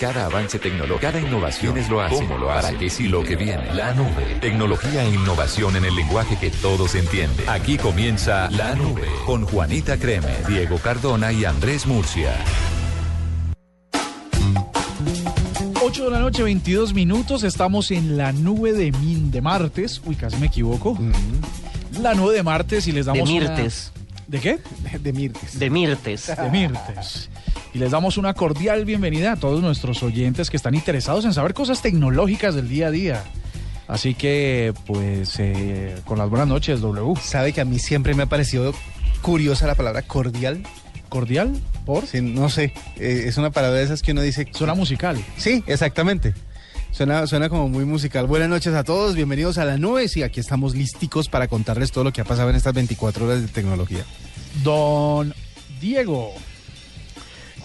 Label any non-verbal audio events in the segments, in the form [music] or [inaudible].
Cada avance tecnológico, cada innovación es lo hace. ¿Cómo lo hace? Para que sí lo que viene. La nube. Tecnología e innovación en el lenguaje que todos entienden. Aquí comienza La Nube con Juanita Creme, Diego Cardona y Andrés Murcia. 8 de la noche, 22 minutos. Estamos en la nube de, min de martes. Uy, casi me equivoco. La nube de martes y les damos. De una- Mirtes. ¿De qué? De Mirtes. De Mirtes. De Mirtes. [laughs] Y les damos una cordial bienvenida a todos nuestros oyentes que están interesados en saber cosas tecnológicas del día a día. Así que, pues, eh, con las buenas noches, W. ¿Sabe que a mí siempre me ha parecido curiosa la palabra cordial? ¿Cordial? ¿Por? Sí, no sé, eh, es una palabra de esas que uno dice... Suena musical. Sí, exactamente. Suena, suena como muy musical. Buenas noches a todos, bienvenidos a la nube. Sí, aquí estamos listicos para contarles todo lo que ha pasado en estas 24 horas de tecnología. Don Diego.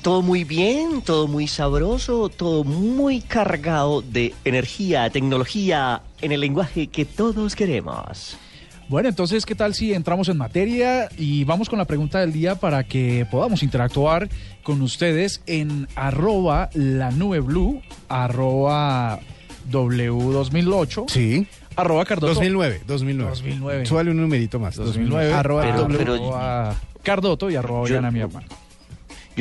Todo muy bien, todo muy sabroso, todo muy cargado de energía, tecnología, en el lenguaje que todos queremos. Bueno, entonces, ¿qué tal si entramos en materia y vamos con la pregunta del día para que podamos interactuar con ustedes en arroba la nube blue, arroba W2008, Sí. arroba Cardoto. 2009, 2009. 2009. Súbale un numerito más. 2009, Arroba Pero- W. pero- arroba Cardoto y arroba Yo- mi hermano.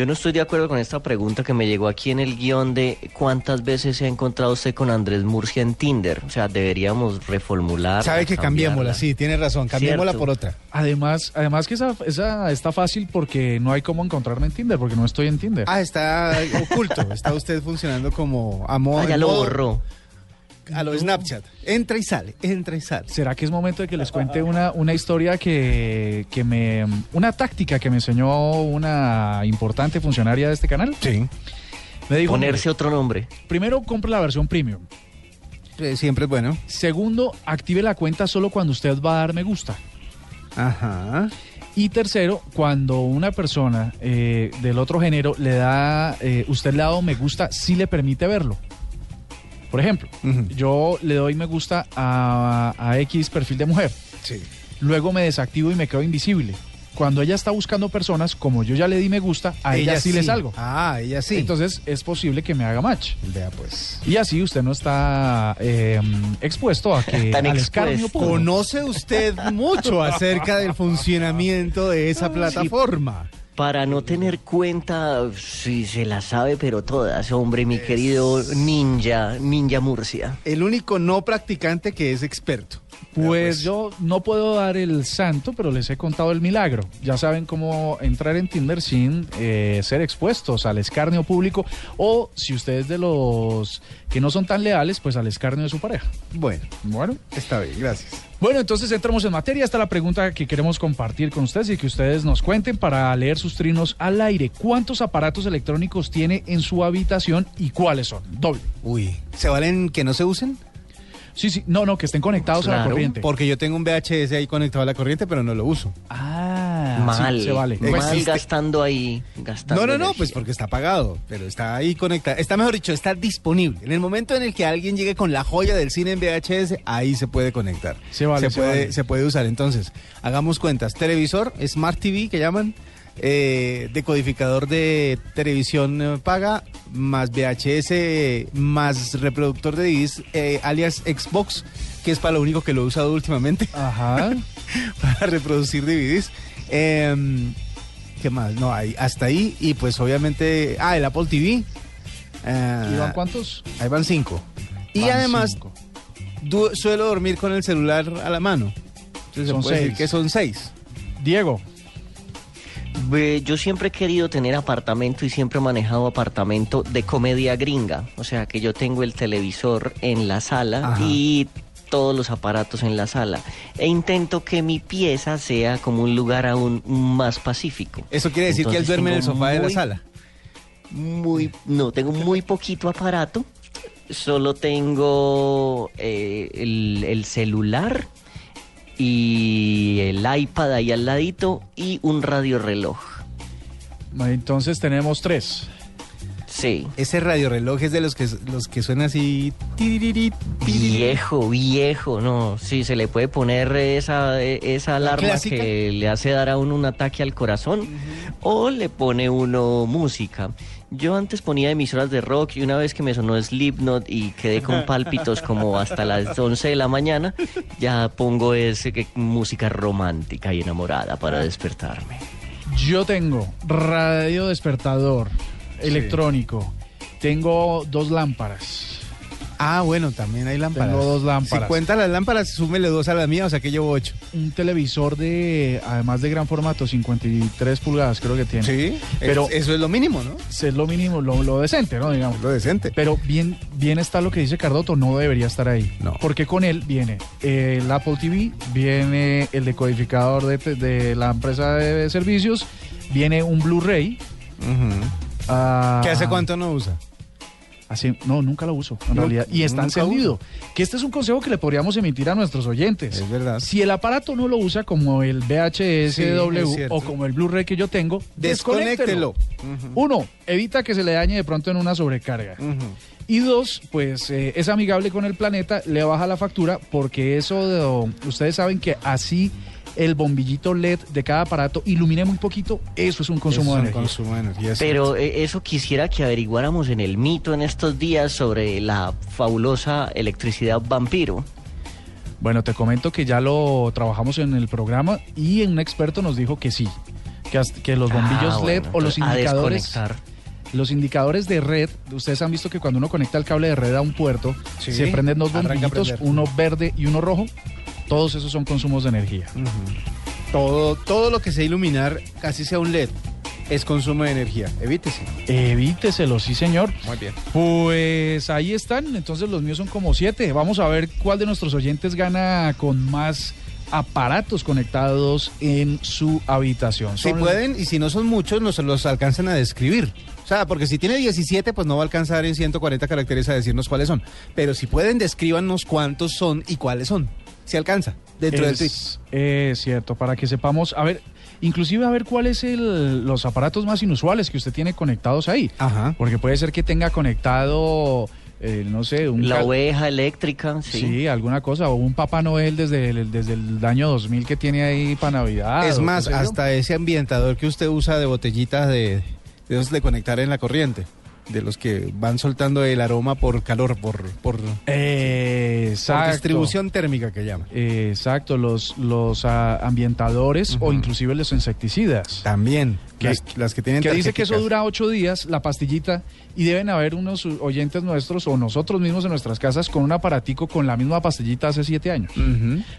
Yo no estoy de acuerdo con esta pregunta que me llegó aquí en el guion de cuántas veces se ha encontrado usted con Andrés Murcia en Tinder. O sea, deberíamos reformular. Sabe que cambiémosla, sí, tiene razón. Cambiémosla por otra. Además, además que esa, esa está fácil porque no hay cómo encontrarme en Tinder, porque no estoy en Tinder. Ah, está oculto. Está usted funcionando como a modo. Ah, ya lo modo- borró. A lo Snapchat. Entra y sale, entra y sale. ¿Será que es momento de que les cuente una, una historia que, que me... una táctica que me enseñó una importante funcionaria de este canal? Sí. Me dijo, Ponerse otro nombre. primero compre la versión premium. Eh, Siempre es bueno. Segundo, active la cuenta solo cuando usted va a dar me gusta. Ajá. Y tercero, cuando una persona eh, del otro género le da, eh, usted le ha dado me gusta, sí le permite verlo. Por ejemplo, yo le doy me gusta a, a X perfil de mujer. Sí. Luego me desactivo y me quedo invisible. Cuando ella está buscando personas, como yo ya le di me gusta, a ella, sí, le salgo. Ah, ella sí. Entonces es posible que me haga match. Vea pues. Y así usted no está eh, expuesto a que Tan al escarnio. Conoce usted mucho acerca del funcionamiento de esa plataforma. Para no tener cuenta, sí se la sabe, pero todas, hombre, mi querido ninja, ninja Murcia. El único no practicante que es experto. Pues yo no puedo dar el santo, pero les he contado el milagro. Ya saben cómo entrar en Tinder sin eh, ser expuestos al escarnio público o si ustedes de los que no son tan leales, pues al escarnio de su pareja. Bueno, Bueno, está bien, gracias. bueno, entonces entramos en materia. Esta es la pregunta que queremos compartir con ustedes y que ustedes nos cuenten para leer sus trinos al aire. ¿Cuántos aparatos electrónicos tiene en su habitación y cuáles son? Doble. Uy, ¿se valen que no se usen? Sí, sí, no, no, que estén conectados a la Claro, corriente. Porque yo tengo un VHS ahí conectado a la corriente, pero no lo uso. Ah, mal, sí, se vale. mal Existe- gastando ahí, gastando No, no, no, energía. pues porque está apagado, pero está ahí conectado. Está, mejor dicho, está disponible. En el momento en el que alguien llegue con la joya del cine en VHS, ahí se puede conectar. Se vale, se puede, vale. se puede usar. Entonces, hagamos cuentas. Televisor, Smart TV, que llaman, eh, decodificador de televisión eh, paga, más VHS, más reproductor de DVDs, eh, alias Xbox, que es para lo único que lo he usado últimamente. Ajá. [laughs] para reproducir DVDs. Em, ¿Qué más? No, hay hasta ahí. Y pues obviamente. Ah, el Apple TV. ¿Y van cuántos? Ahí van cinco. Y Van además, cinco. du- suelo dormir con el celular a la mano. Entonces Son se puede decir que son seis. Diego. Yo siempre he querido tener apartamento y siempre he manejado apartamento de comedia gringa. O sea, que yo tengo el televisor en la sala Ajá. y todos los aparatos en la sala. E intento que mi pieza sea como un lugar aún más pacífico. Eso quiere decir que él duerme en el sofá de la muy- sala. Muy, no, tengo muy poquito aparato. Solo tengo eh, el, el celular y el iPad ahí al ladito y un radio reloj. Entonces tenemos tres. Sí. Ese radioreloj es de los que, los que suena así. Viejo, viejo, no. Sí, se le puede poner esa, esa alarma clásica. que le hace dar a uno un ataque al corazón o le pone uno música. Yo antes ponía emisoras de rock y una vez que me sonó Slipknot y quedé con [laughs] pálpitos como hasta las 11 de la mañana, ya pongo ese que música romántica y enamorada para despertarme. Yo tengo radio despertador electrónico. Tengo dos lámparas. Ah, bueno, también hay lámparas. Tengo dos lámparas. Si cuenta las lámparas, súmele dos a la mía, o sea que llevo ocho. Un televisor de, además de gran formato, 53 pulgadas creo que tiene. Sí, pero es- eso es lo mínimo, ¿no? es lo mínimo, lo, lo decente, ¿no? Digamos. Lo decente. Pero bien, bien está lo que dice Cardoto, no debería estar ahí. No. Porque con él viene el Apple TV, viene el decodificador de, de la empresa de servicios, viene un Blu-ray. Ah, ¿Qué hace cuánto no usa? Hace, no, nunca lo uso, en No, realidad. Y está encendido. Que este es un consejo que le podríamos emitir a nuestros oyentes. Es verdad. Si el aparato no lo usa como el VHS Sí, es W cierto. o como el Blu-ray que yo tengo, Desconéctelo. desconéctelo. Uno, evita que se le dañe de pronto en una sobrecarga. Y dos, pues eh, es amigable con el planeta, le baja la factura porque eso, de- ustedes saben que así el bombillito LED de cada aparato ilumine muy poquito, eso es un consumo Es de un energía. consumo de energía. sí. Pero eh, eso quisiera que averiguáramos en el mito en estos días sobre la fabulosa electricidad vampiro. Bueno, te comento que ya lo trabajamos en el programa y un experto nos dijo que sí, que, hasta- que los bombillos Ah, LED bueno, o los indicadores, desconectar. los indicadores de red, ustedes han visto que cuando uno conecta el cable de red a un puerto, Sí, se prenden dos bombillitos, uno verde y uno rojo. Todos esos son consumos de energía. todo, todo lo que sea iluminar, casi sea un LED, es consumo de energía. Evítese. Evíteselo, sí señor. Muy bien. Pues ahí están, entonces los míos son como siete. Vamos a ver cuál de nuestros oyentes gana con más aparatos conectados en su habitación. Si Son- pueden, y si no son muchos, nos los alcanzan a describir. O sea, porque si tiene 17, pues no va a alcanzar en 140 caracteres a decirnos cuáles son. Pero si pueden, descríbanos cuántos son y cuáles son. Si alcanza, dentro del tweet. es, es cierto, para que sepamos, a ver, inclusive a ver cuáles el, los aparatos más inusuales que usted tiene conectados ahí. Ajá. Porque puede ser que tenga conectado, eh, no sé, un... La oveja eléctrica, sí. Sí, alguna cosa, o un Papá Noel desde el, desde el año 2000 que tiene ahí para Navidad. es más, hasta ese ambientador que usted usa de botellitas de, de de conectar en la corriente. De los que van soltando el aroma por calor, por, por, por Exacto. distribución térmica que llaman. Exacto, los, los ah, ambientadores o inclusive los insecticidas. También. Que- las, las que tienen Que dice que eso dura ocho días, la pastillita, y deben haber unos oyentes nuestros o nosotros mismos en nuestras casas con un aparatico con la misma pastillita hace siete años.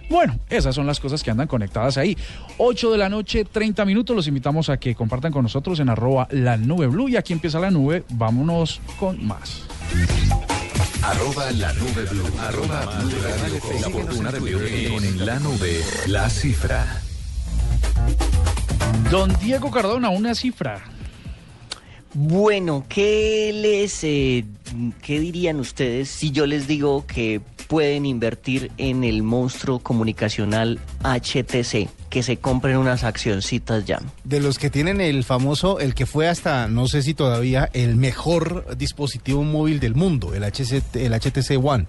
Bueno, esas son las cosas que andan conectadas ahí. 8 de la noche, 30 minutos. Los invitamos a que compartan con nosotros en arroba la nube blue. Y aquí empieza la nube. Vámonos con más. Arroba la nube blue. Arroba blue radio com. La fortuna de Blue en la nube. La cifra. Don Diego Cardona, una cifra. Bueno, ¿qué les, eh, qué dirían ustedes si yo les digo que pueden invertir en el monstruo comunicacional HTC, que se compren unas accioncitas ya? De los que tienen el famoso, el que fue hasta, no sé si todavía, el mejor dispositivo móvil del mundo, el, HC el HTC One.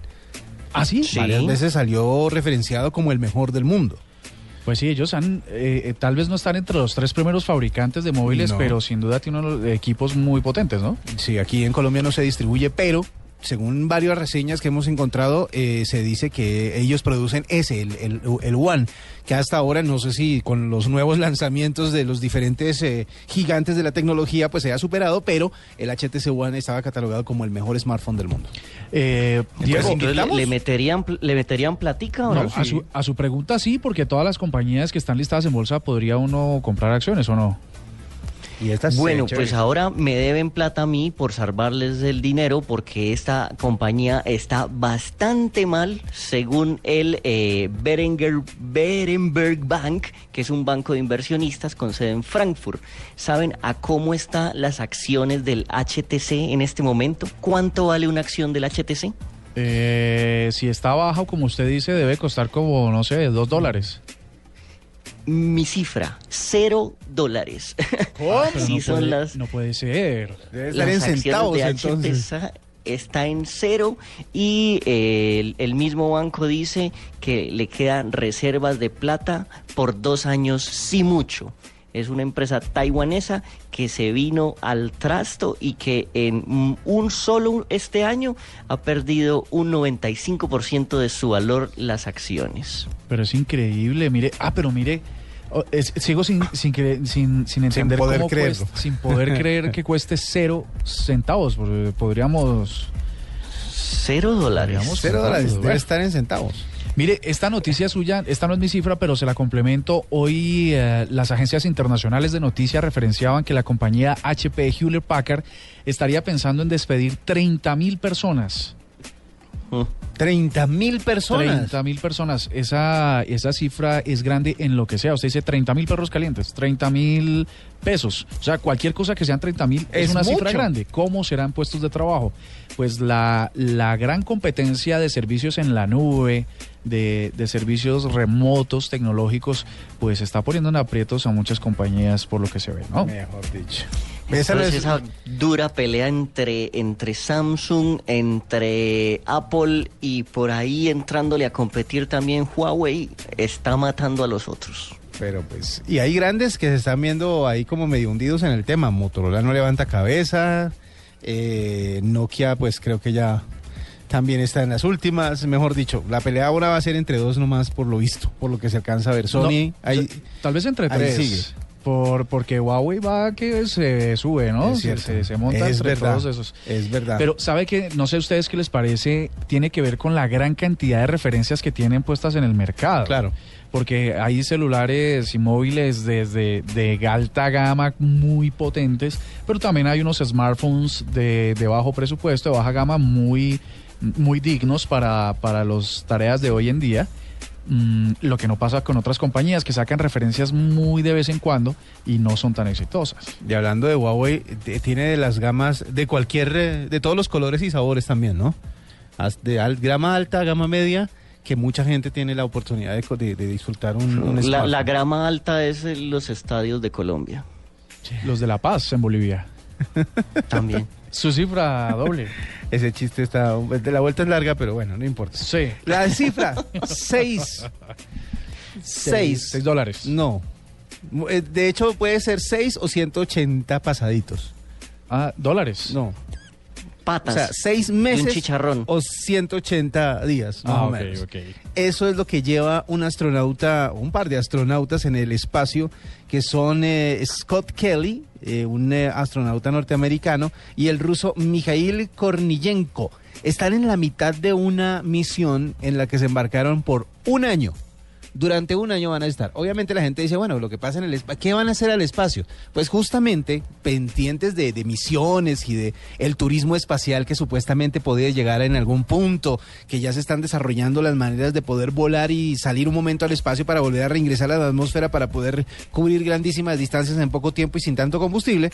¿Ah, sí? Sí. Varias veces salió referenciado como el mejor del mundo. Pues sí, ellos han, eh, eh, tal vez no están entre los tres primeros fabricantes de móviles, No. pero sin duda tiene unos equipos muy potentes, ¿no? Sí, aquí en Colombia no se distribuye, pero según varias reseñas que hemos encontrado, eh, se dice que ellos producen ese, el, el, el One, que hasta ahora no sé si con los nuevos [laughs] lanzamientos de los diferentes eh, gigantes de la tecnología pues se ha superado, pero el HTC One estaba catalogado como el mejor smartphone del mundo. Eh, Diego, Entonces, ¿le, meterían, ¿Le meterían platica o no, no? a, su, a su pregunta sí, porque todas las compañías que están listadas en bolsa podría uno comprar acciones o no. Y esta es, Bueno, chévere. pues ahora me deben plata a mí por salvarles el dinero porque esta compañía está bastante mal según el eh, Berenger, Berenberg Bank, que es un banco de inversionistas con sede en Frankfurt. ¿Saben a cómo están las acciones del HTC en este momento? ¿Cuánto vale una acción del HTC? Eh, si está bajo, como usted dice, debe costar como, no sé, dos dólares. Mi cifra, cero dólares. [laughs] Así no son puede- las... No puede ser. Debe estar las en acciones centavos de entonces. Está en cero y eh, el, el mismo banco dice que le quedan reservas de plata por dos años, sí mucho. Es una empresa taiwanesa que se vino al trasto y que en un solo este año ha perdido un 95% de su valor las acciones. Pero es increíble, mire, ah, pero mire, es- sigo sin, sin, cre- sin, sin entender poder cómo creerlo. cuesta- sin poder [laughs] creer que cueste cero centavos, porque podríamos... Cero dólares. Digamos, Cero dólares, Bueno. debe estar en centavos. Mire, esta noticia suya, esta no es mi cifra, pero se la complemento. Hoy eh, las agencias internacionales de noticias referenciaban que la compañía HP Hewlett Packard estaría pensando en despedir 30 mil personas. Mm. 30 mil personas. 30 mil personas. Esa, esa cifra es grande en lo que sea. Usted dice 30 mil perros calientes, 30 mil pesos. O sea, cualquier cosa que sean 30 mil es, Es una cifra grande. ¿Cómo serán puestos de trabajo? Pues la, la gran competencia de servicios en la nube, de, de servicios remotos, tecnológicos, pues está poniendo en aprietos a muchas compañías por lo que se ve, ¿no? Mejor dicho. Esa no Entonces, es- esa dura pelea entre, entre Samsung, entre Apple y por ahí entrándole a competir también Huawei, está matando a los otros. Pero pues, y hay grandes que se están viendo ahí como medio hundidos en el tema. Motorola no levanta cabeza, eh, Nokia pues creo que ya también está en las últimas. Mejor dicho, la pelea ahora va a ser entre dos nomás por lo visto, por lo que se alcanza a ver. Sony, No, ahí, Tal vez entre ahí tres. sigue. Por, porque Huawei va que se sube, ¿no? Se- se, se monta es entre verdad, todos esos. Es verdad. Pero sabe que, no sé a ustedes qué les parece, tiene que ver con la gran cantidad de referencias que tienen puestas en el mercado. claro. Porque hay celulares y móviles desde de alta gama muy potentes, pero también hay unos smartphones de, de bajo presupuesto, de baja gama muy, muy dignos para, para las tareas de hoy en día. Mm, lo que no pasa con otras compañías que sacan referencias muy de vez en cuando y no son tan exitosas. Y hablando de Huawei, de- tiene de las gamas de cualquier, eh, de todos los colores y sabores también, ¿no? De al- gama alta, gama media, que mucha gente tiene la oportunidad de, de- de disfrutar un, un La, la grama alta es en los estadios de Colombia Los de La Paz en Bolivia. [laughs] también. Su cifra doble. [laughs] Ese chiste está, de la vuelta es larga, pero bueno, no importa. Sí. La cifra, 6. 6. 6 dólares. No. Eh, De hecho, puede ser 6 o 180 pasaditos. Ah, dólares. No. O Patas. sea, 6 y un meses chicharrón. o 180 días, más Ah, o menos. Eso es lo que lleva un astronauta, un par de astronautas en el espacio, que son eh, Scott Kelly, eh, un eh, astronauta norteamericano, y el ruso Mikhail Korniyenko. Están en la mitad de una misión en la que se embarcaron por un año. Durante un año van a estar. Obviamente la gente dice, bueno, lo que pasa en el espacio, ¿qué van a hacer al espacio? Pues justamente pendientes de, misiones y de el turismo espacial que supuestamente podría llegar en algún punto, que ya se están desarrollando las maneras de poder volar y salir un momento al espacio para volver a reingresar a la atmósfera para poder cubrir grandísimas distancias en poco tiempo y sin tanto combustible,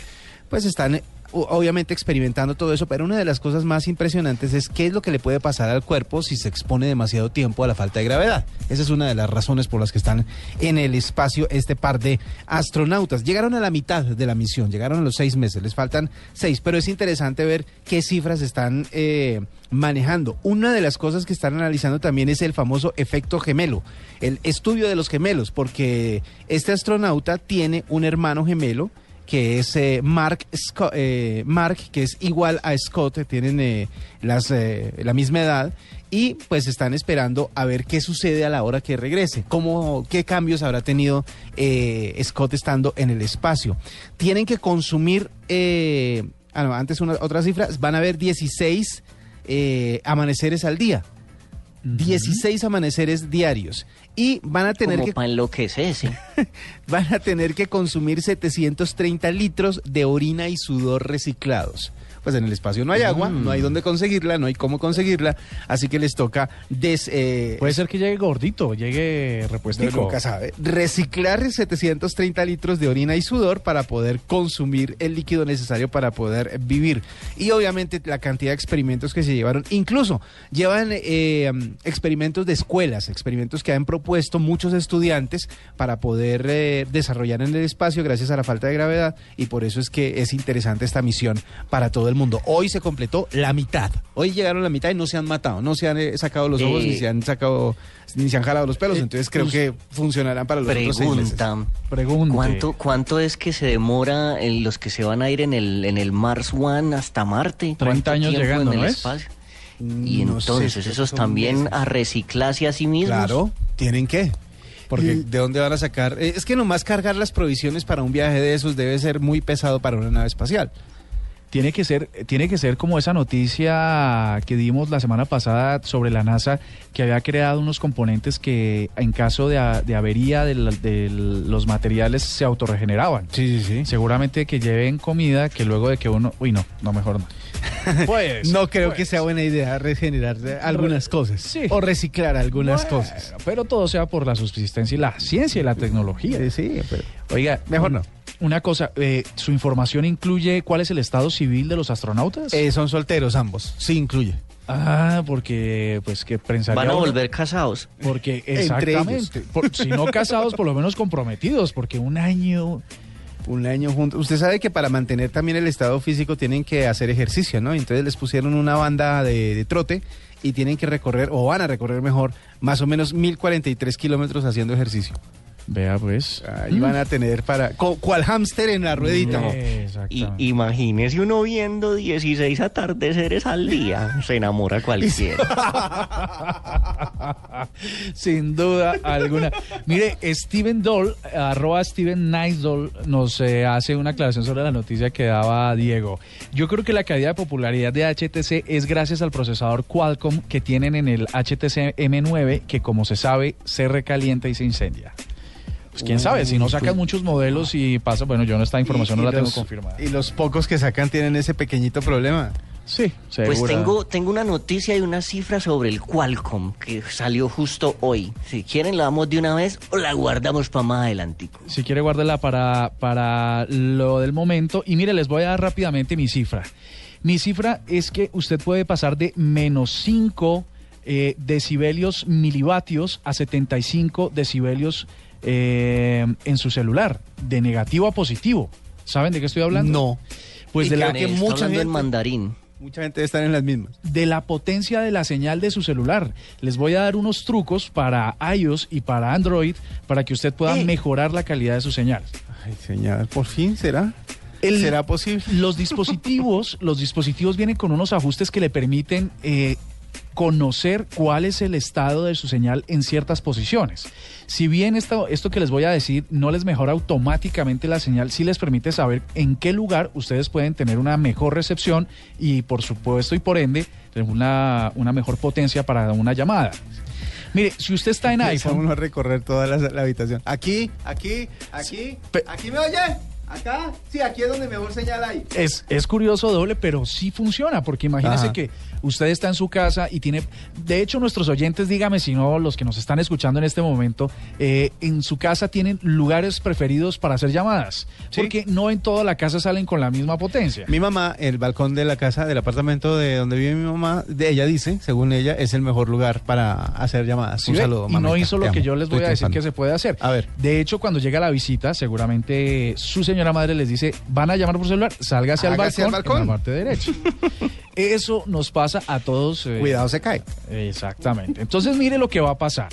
pues están obviamente experimentando todo eso, pero una de las cosas más impresionantes es qué es lo que le puede pasar al cuerpo si se expone demasiado tiempo a la falta de gravedad. Esa es una de las razones por las que están en el espacio este par de astronautas. Llegaron a la mitad de la misión, llegaron a los seis meses, les faltan seis, pero es interesante ver qué cifras están eh, manejando. Una de las cosas que están analizando también es el famoso efecto gemelo, el estudio de los gemelos, porque este astronauta tiene un hermano gemelo que es eh, Mark, eh, Mark, que es igual a Scott, tienen eh, las, eh, la misma edad, y pues están esperando a ver qué sucede a la hora que regrese, cómo, qué cambios habrá tenido eh, Scott estando en el espacio. Tienen que consumir, eh, ah, antes una, otra cifra, van a haber 16 eh, amaneceres al día. 16 amaneceres diarios. Y van a tener Como que para enloquecerse. [laughs] van a tener que consumir 730 litros de orina y sudor reciclados. Pues en el espacio no hay agua, Mm. no hay dónde conseguirla, no hay cómo conseguirla, así que les toca des, eh, Puede ser que llegue gordito, llegue repuestico. nunca sabe. Reciclar 730 litros de orina y sudor para poder consumir el líquido necesario para poder vivir. Y obviamente la cantidad de experimentos que se llevaron, incluso llevan eh, experimentos de escuelas, experimentos que han propuesto muchos estudiantes para poder eh, desarrollar en el espacio gracias a la falta de gravedad y por eso es que es interesante esta misión para todo todo el mundo. Hoy se completó la mitad. Hoy llegaron la mitad y no se han matado, no se han eh, sacado los ojos Eh, ni se han sacado ni se han jalado los pelos. eh, Entonces creo que funcionarán para los otros seis meses. Pregunta. ¿Cuánto, ¿Cuánto es que se demora en los que se van a ir en el, en el Mars One hasta Marte? 30 ¿Cuánto años llegando, en el ¿no es? espacio? Mm, Y no sé, entonces, que esos también meses. a reciclarse a sí mismos. Claro, tienen que. Porque ¿de dónde van a sacar? Eh, Es que nomás cargar las provisiones para un viaje de esos debe ser muy pesado para una nave espacial. Tiene que ser, tiene que ser como esa noticia que dimos la semana pasada sobre la NASA que había creado unos componentes que en caso de, a- de avería de, la- de los materiales se autorregeneraban. Sí, sí, sí. Seguramente que lleven comida que luego de que uno, uy no, no mejor no. [laughs] Pues No creo pues. que sea buena idea regenerar algunas cosas. Sí. O reciclar algunas Bueno, cosas. Pero todo sea por la subsistencia y la ciencia y la tecnología. Eh, Sí, pero Oiga, Mejor no. Una cosa, eh, ¿su información incluye cuál es el estado civil de los astronautas? eh, son solteros ambos. Sí, incluye. Ah, porque pues que pensaría Van a uno- volver casados. Porque Entre exactamente, por- si no casados, por lo menos comprometidos, porque un año Un año juntos. Usted sabe que para mantener también el estado físico tienen que hacer ejercicio, ¿no? Entonces les pusieron una banda de, de trote y tienen que recorrer, o van a recorrer mejor, más o menos 1043 kilómetros haciendo ejercicio. Vea pues. Ahí van a tener para... ¿Cuál hámster en la ruedita? Y Exactamente. imagínese uno viendo 16 atardeceres al día. Se enamora cualquiera. [laughs] Sin duda alguna. Mire, Steven Doll, arroba Steven Nice Doll, nos eh, hace una aclaración sobre la noticia que daba Diego. Yo creo que la caída de popularidad de HTC es gracias al procesador Qualcomm que tienen en el HTC M9, que como se sabe, se recalienta y se incendia. Pues quién sabe, si no sacan muchos modelos y pasa, bueno, yo no esta información Y- no la tengo los- confirmada. Y los pocos que sacan tienen ese pequeñito problema. Sí, Pues tengo, tengo una noticia y una cifra sobre el Qualcomm que salió justo hoy. Si quieren la damos de una vez o la guardamos para más adelantico. Si quiere, guárdela para, para lo del momento. Y mire, les voy a dar rápidamente mi cifra. Mi cifra es que usted puede pasar de menos 5 eh, decibelios milivatios a 75 decibelios eh, en su celular, de negativo a positivo. ¿Saben de qué estoy hablando? No. Pues de la, que mucha hablando en gente- mandarín. Mucha gente está en las mismas. de la potencia de la señal de su celular. Les voy a dar unos trucos para iOS y para Android para que usted pueda Eh. mejorar la calidad de su señal. Ay, señor, por fin será. El- ¿Será posible? Los dispositivos, los dispositivos vienen con unos ajustes que le permiten eh, conocer cuál es el estado de su señal en ciertas posiciones. Si bien esto, esto que les voy a decir no les mejora automáticamente la señal, sí les permite saber en qué lugar ustedes pueden tener una mejor recepción y por supuesto y por ende una, una mejor potencia para una llamada. Mire, si usted está en iPhone, uno a recorrer toda la, la habitación. Aquí, aquí, aquí. ¿Aquí me oye? ¿Acá? Sí, aquí es donde mejor señal hay. Es, es curioso doble, pero sí funciona, porque imagínese Ajá. que usted está en su casa y tiene, de hecho nuestros oyentes, dígame si no, los que nos están escuchando en este momento, eh, en su casa tienen lugares preferidos para hacer llamadas, Sí. porque no en toda la casa salen con la misma potencia. Mi mamá, el balcón de la casa, del apartamento de donde vive mi mamá, de ella dice, según ella, es el mejor lugar para hacer llamadas. ¿Sí Un ve? saludo, y no hizo lo que amo. yo les voy Estoy a decir que se puede hacer. A ver. De hecho, cuando llega la visita, seguramente su señora madre les dice, van a llamar por celular, sálgase al Hágase balcón, al balcón. en la parte derecha. [laughs] Eso nos pasa a todos. eh, Cuidado, se cae. Exactamente. Entonces, mire lo que va a pasar.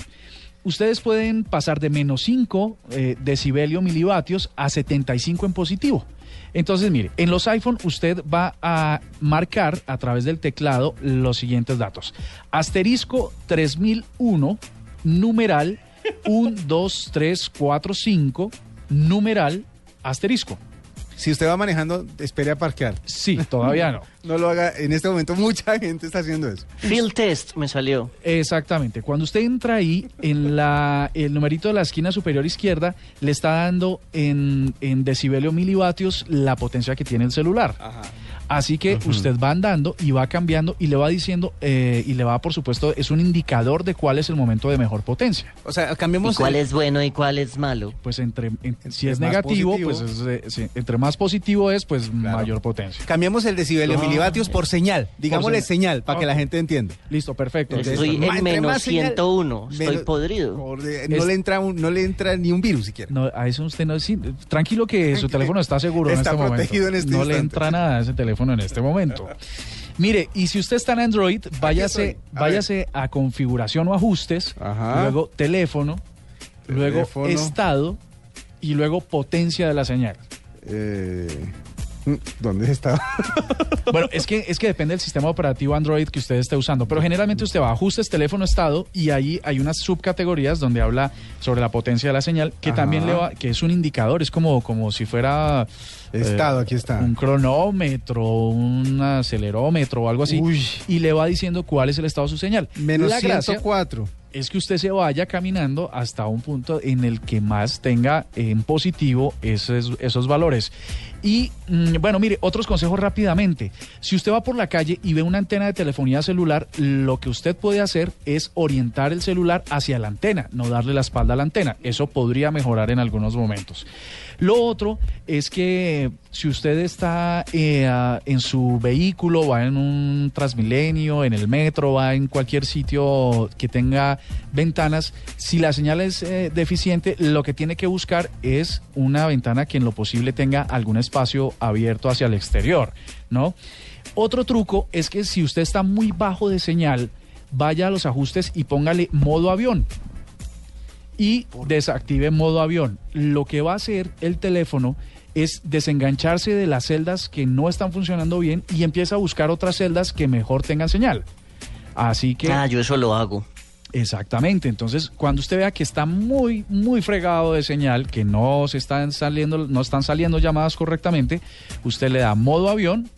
Ustedes pueden pasar de menos 5 eh, decibelio milivatios a 75 en positivo. Entonces, mire, en los iPhone usted va a marcar a través del teclado los siguientes datos. Asterisco 3001, numeral 1, 2, 3, 4, 5, numeral asterisco. Si usted va manejando, espere a parquear. Sí, todavía no. [laughs] No lo haga. En este momento mucha gente está haciendo eso. Field test me salió. Exactamente. Cuando usted entra ahí, en la, el numerito de la esquina superior izquierda le está dando en, en decibelio milivatios la potencia que tiene el celular. Así que usted va andando y va cambiando y le va diciendo, eh, y le va, por supuesto, es un indicador de cuál es el momento de mejor potencia. O sea, ¿Y cambiemos. cuál el- es bueno y cuál es malo? Pues entre, en- si es negativo, positivo. pues es, eh, sí, entre más positivo es, pues Claro. mayor potencia. Cambiemos el decibelio No. milivatios por señal. Digámosle señal. señal, para que la gente entienda. Listo, perfecto. Entonces, Estoy ma- en menos más señal, 101. Estoy menos- podrido. Por de- no, Es- le entra un- no le entra ni un virus siquiera. No, a eso usted no sí, tranquilo que su teléfono está seguro Está en este protegido momento. en este no le entra nada a ese teléfono. Teléfono en este momento. Mire, y si usted está en Android, váyase. A váyase a configuración o ajustes, Ajá. luego teléfono, luego Teléfono. estado y luego potencia de la señal. Eh, ¿Dónde está? [laughs] Bueno, es que, es que depende del sistema operativo Android que usted esté usando, pero generalmente usted va a ajustes, teléfono, estado y ahí hay unas subcategorías donde habla sobre la potencia de la señal, que Ajá. también le va, que es un indicador, es como, como si fuera eh, Estado, aquí está. un cronómetro, un acelerómetro o algo así, Uy. y le va diciendo cuál es el estado de su señal. Menos la gracia 104. es que usted se vaya caminando hasta un punto en el que más tenga en positivo esos, esos valores. Y mm, bueno, mire, otros consejos rápidamente. Si usted va por la calle y ve una antena de telefonía celular, lo que usted puede hacer es orientar el celular hacia la antena, no darle la espalda a la antena. Eso podría mejorar en algunos momentos. Lo otro es que si usted está eh, en su vehículo, va en un Transmilenio, en el metro, va en cualquier sitio que tenga ventanas, si la señal es eh, deficiente, lo que tiene que buscar es una ventana que en lo posible tenga algún espacio abierto hacia el exterior, ¿no? Otro truco es que si usted está muy bajo de señal, vaya a los ajustes y póngale modo avión y desactive modo avión. Lo que va a hacer el teléfono es desengancharse de las celdas que no están funcionando bien y empieza a buscar otras celdas que mejor tengan señal. Así que Ah, yo eso lo hago. Exactamente, entonces cuando usted vea que está muy muy fregado de señal, que no se están saliendo no están saliendo llamadas correctamente, usted le da modo avión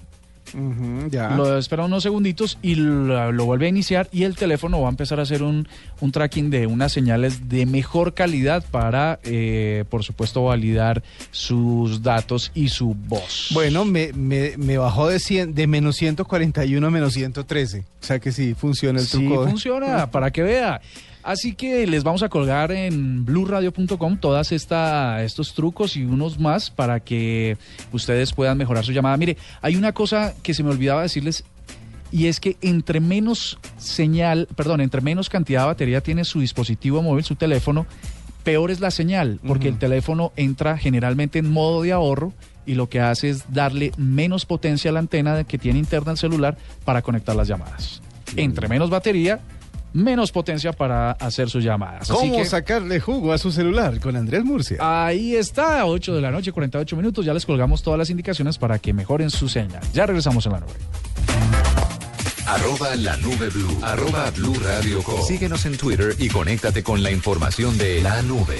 Ya. lo espera unos segunditos y lo, lo vuelve a iniciar y el teléfono va a empezar a hacer un, un tracking de unas señales de mejor calidad para, eh, por supuesto, validar sus datos y su voz. Bueno, me, me, me bajó de, 100, de menos 141 a menos 113. O sea que sí funciona el sí truco. funciona, [laughs] para que vea. Así que les vamos a colgar en blueradio.com todas esta, estos trucos y unos más para que ustedes puedan mejorar su llamada. Mire, hay una cosa que se me olvidaba decirles y es que entre menos señal, perdón, entre menos cantidad de batería tiene su dispositivo móvil, su teléfono, peor es la señal, porque el teléfono entra generalmente en modo de ahorro y lo que hace es darle menos potencia a la antena que tiene interna el celular para conectar las llamadas. Entre menos batería, menos potencia para hacer sus llamadas. Así ¿Cómo que sacarle jugo a su celular con Andrés Murcia? ahí está, 8 de la noche, 48 minutos. Ya les colgamos todas las indicaciones para que mejoren su señal. Ya regresamos en la nube. Arroba la nube blue. Arroba blue radio com. Síguenos en Twitter y conéctate con la información de la nube.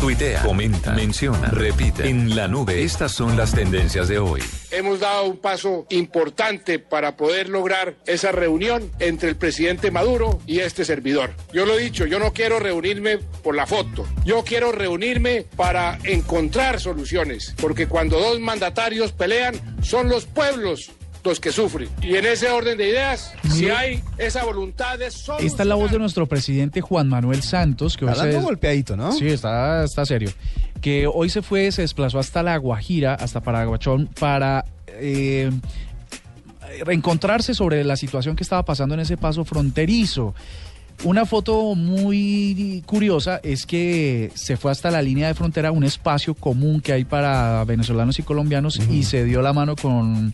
Tuitea, comenta, menciona, repite. En la nube, estas son las tendencias de hoy. Hemos dado un paso importante para poder lograr esa reunión entre el presidente Maduro y este servidor. Yo lo he dicho, yo no quiero reunirme por la foto, yo quiero reunirme para encontrar soluciones, porque cuando dos mandatarios pelean, son los pueblos los que sufren. Y en ese orden de ideas, si hay esa voluntad de Esta es la voz de solucionar- nuestro presidente Juan Manuel Santos, que hoy Está se dando golpeadito, ¿no? Sí, está, está serio. Que hoy se fue, se desplazó hasta La Guajira, hasta Paraguachón, para eh, reencontrarse sobre la situación que estaba pasando en ese paso fronterizo. Una foto muy curiosa es que se fue hasta la línea de frontera, un espacio común que hay para venezolanos y colombianos, y se dio la mano con,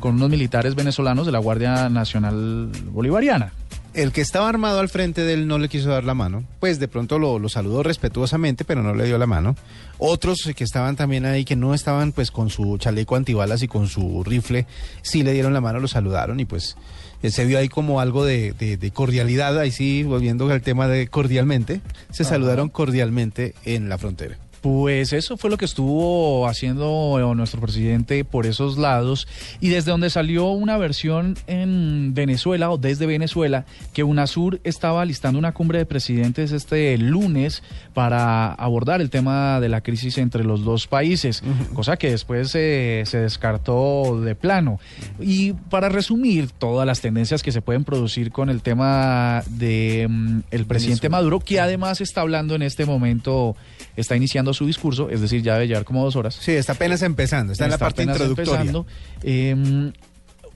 con unos militares venezolanos de la Guardia Nacional Bolivariana. El que estaba armado al frente de él no le quiso dar la mano. Pues de pronto lo, lo saludó respetuosamente, pero no le dio la mano. Otros que estaban también ahí, que no estaban pues con su chaleco antibalas y con su rifle, sí le dieron la mano, lo saludaron y pues eh, se vio ahí como algo de, de- de cordialidad. Ahí sí, volviendo al tema de cordialmente, se saludaron cordialmente en la frontera. Pues eso fue lo que estuvo haciendo eh, nuestro presidente por esos lados. Y desde donde salió una versión en Venezuela o desde Venezuela que UNASUR estaba listando una cumbre de presidentes este lunes para abordar el tema de la crisis entre los dos países, cosa que después eh, se descartó de plano. Y para resumir todas las tendencias que se pueden producir con el tema de mm, el presidente Maduro, que además está hablando en este momento, está iniciando su discurso, es decir, ya debe llevar como dos horas. Sí, está apenas empezando, está, en la parte introductoria. Eh,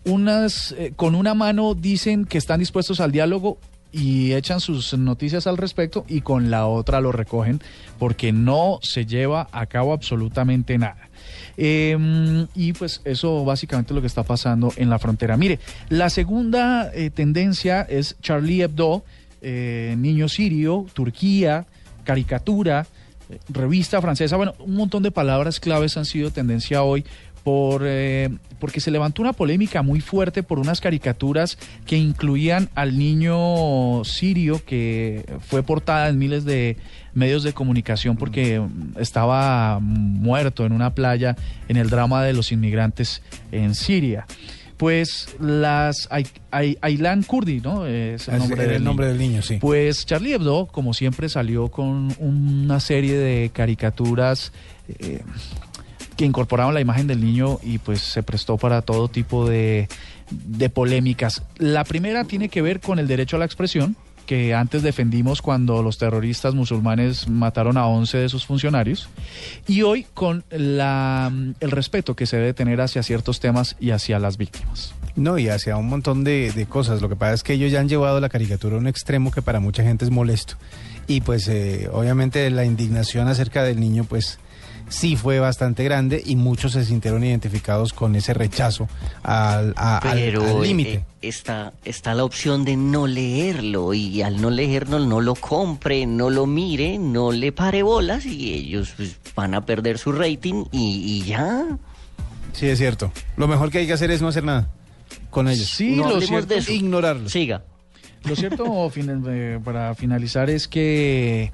unas, eh, con una mano dicen que están dispuestos al diálogo y echan sus noticias al respecto y con la otra lo recogen porque no se lleva a cabo absolutamente nada. Eh, y pues eso básicamente es lo que está pasando en la frontera. Mire, la segunda eh, tendencia es Charlie Hebdo, eh, Niño Sirio, Turquía, caricatura, revista francesa. Bueno, un montón de palabras claves han sido tendencia hoy por, eh, porque se levantó una polémica muy fuerte por unas caricaturas que incluían al niño sirio que fue portada en miles de medios de comunicación porque mm, estaba muerto en una playa en el drama de los inmigrantes en Siria. Pues las Ay- Ay- Aylan Kurdi, ¿no? Es el Ese nombre, del el nombre del niño, sí. pues Charlie Hebdo, como siempre, salió con una serie de caricaturas eh, que incorporaban la imagen del niño y pues se prestó para todo tipo de, de polémicas. La primera tiene que ver con el derecho a la expresión que antes defendimos cuando los terroristas musulmanes mataron a 11 de sus funcionarios y hoy con la, el respeto que se debe tener hacia ciertos temas y hacia las víctimas. No, y hacia un montón de, cosas. Lo que pasa es que ellos ya han llevado la caricatura a un extremo que para mucha gente es molesto. Y pues eh, obviamente la indignación acerca del niño pues sí fue bastante grande y muchos se sintieron identificados con ese rechazo al al eh, límite. está, está la opción de no leerlo y al no leerlo no lo compre, no lo mire, no le pare bolas y ellos pues, van a perder su rating y, y ya. Sí, es cierto. Lo mejor que hay que hacer es no hacer nada con ellos. Sí, No lo cierto de eso. Ignorarlos. Siga. Lo cierto, [laughs] eh, para finalizar, es que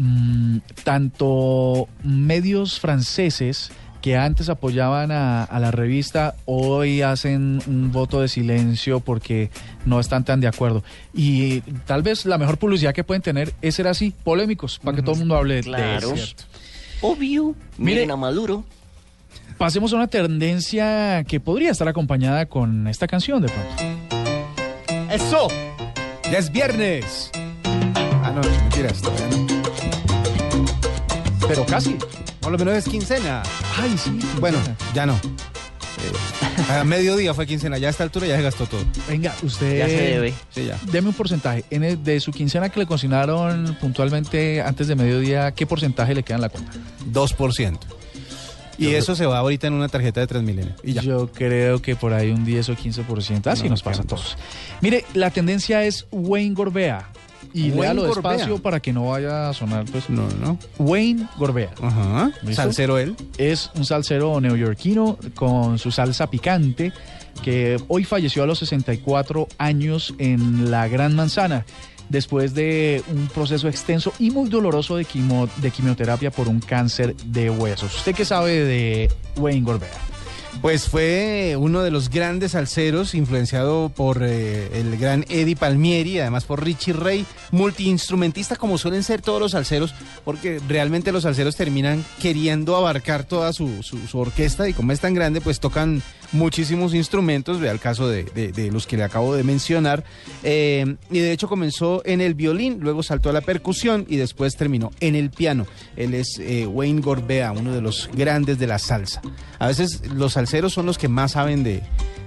mm, tanto medios franceses que antes apoyaban a, a la revista, hoy hacen un voto de silencio porque no están tan de acuerdo. Y tal vez la mejor publicidad que pueden tener es ser así, polémicos, para que todo el mundo hable de Claro. eso. Obvio. Mire- Miren a Maduro. Pasemos a una tendencia que podría estar acompañada con esta canción de pronto. ¡Eso! ¡Ya es viernes! Ah, no, mentiras, todavía no. Pero casi. Por lo menos es quincena. Ay, sí. Bueno, ya no. Eh, a mediodía fue quincena, ya a esta altura ya se gastó todo. Venga, usted. Ya se debe. Sí, ya. Deme un porcentaje. En el- de su quincena que le consignaron puntualmente antes de mediodía, ¿qué porcentaje le queda en la cuenta? 2%. Y eso se va ahorita en una tarjeta de Transmilenio. Y ya. Yo creo que por ahí un 10 o 15%. Así No, nos pasa a todos. Mire, la tendencia es Wayne Gorbea. Y Wayne léalo Gorbea. despacio para que no vaya a sonar. Pues, No, no. Wayne Gorbea. Ajá. ¿Listo? Salsero él. Es un salsero neoyorquino con su salsa picante que hoy falleció a los 64 años en la Gran Manzana después de un proceso extenso y muy doloroso de, quimo- de quimioterapia por un cáncer de huesos. ¿Usted qué sabe de Wayne Gorbea? Pues fue uno de los grandes salseros, influenciado por eh, el gran Eddie Palmieri, además por Richie Ray, multiinstrumentista como suelen ser todos los salseros, porque realmente los salseros terminan queriendo abarcar toda su, su- su orquesta y como es tan grande, pues tocan muchísimos instrumentos, vea el caso de, de- los que le acabo de mencionar, eh, y de hecho comenzó en el violín, luego saltó a la percusión y después terminó en el piano. Él es eh, Wayne Gorbea, uno de los grandes de la salsa. A veces los salseros son los que más saben de,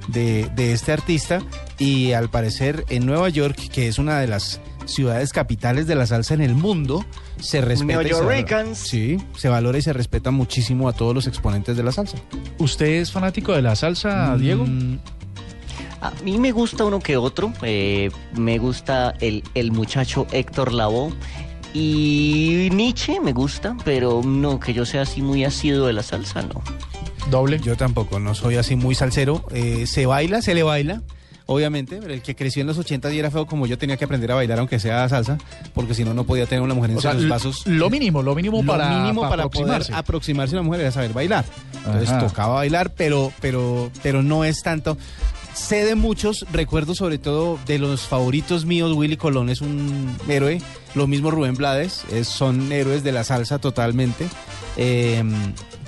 de este artista y al parecer en Nueva York, que es una de las ciudades capitales de la salsa en el mundo, se respeta. y se. Sí, se valora y se respeta muchísimo a todos los exponentes de la salsa. ¿Usted es fanático de la salsa, Diego? Mm, A mí me gusta uno que otro. eh, me gusta el, el muchacho Héctor Lavoe. Y Nietzsche me gusta, pero no, que yo sea así muy asiduo de la salsa, no. Doble. Yo tampoco, no soy así muy salsero. Eh, se baila, se le baila, obviamente, pero el que creció en los 80 y era feo como yo tenía que aprender a bailar aunque sea salsa, porque si no, no podía tener una mujer en l- vasos. lo mínimo, lo mínimo Lo para, mínimo para para aproximarse. poder aproximarse a una mujer era saber bailar. Entonces Ajá. tocaba bailar, pero, pero, pero no es tanto. Sé de muchos, recuerdo sobre todo de los favoritos míos, Willy Colón es un héroe, lo mismo Rubén Blades, es- son héroes de la salsa totalmente, eh,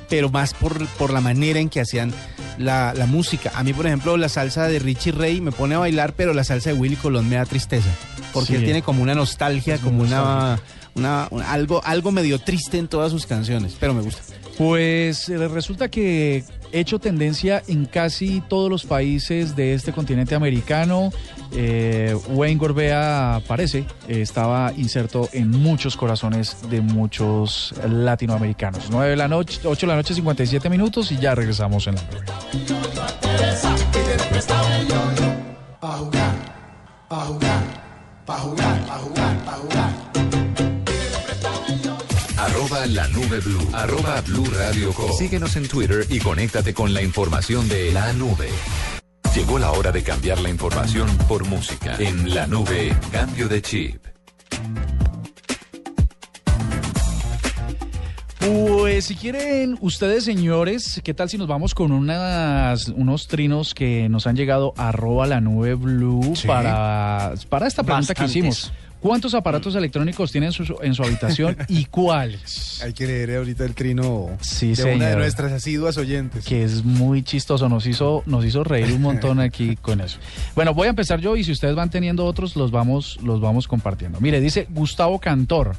pero más por, por la manera en que hacían la, la música. A mí, por ejemplo, la salsa de Richie Ray me pone a bailar, pero la salsa de Willy Colón me da tristeza, porque Sí. él tiene como una nostalgia, como una, una, una- algo, algo medio triste en todas sus canciones, pero me gusta. Pues eh, resulta que hecho tendencia en casi todos los países de este continente americano. Eh, Wayne Gorbea parece eh, estaba inserto en muchos corazones de muchos latinoamericanos. 9 de la noche, 8 de la noche, 57 minutos y ya regresamos en la nube. Pa' jugar, jugar, jugar, jugar, jugar. Arroba la nube blue. Arroba blue radio com. Síguenos en Twitter y conéctate con la información de la nube. Llegó la hora de cambiar la información por música. En la nube, cambio de chip. Pues si quieren ustedes, señores, ¿qué tal si nos vamos con unas, unos trinos que nos han llegado a arroba la nube blue Sí. para, para esta pregunta que hicimos? ¿Cuántos aparatos electrónicos tienen en su, en su habitación [laughs] y cuáles? Hay que leer ahorita el trino Sí, de una de nuestras asiduas oyentes. Que es muy chistoso, nos hizo, nos hizo reír un montón [laughs] aquí con eso. Bueno, voy a empezar yo y si ustedes van teniendo otros, los vamos, los vamos compartiendo. Mire, dice Gustavo Cantor.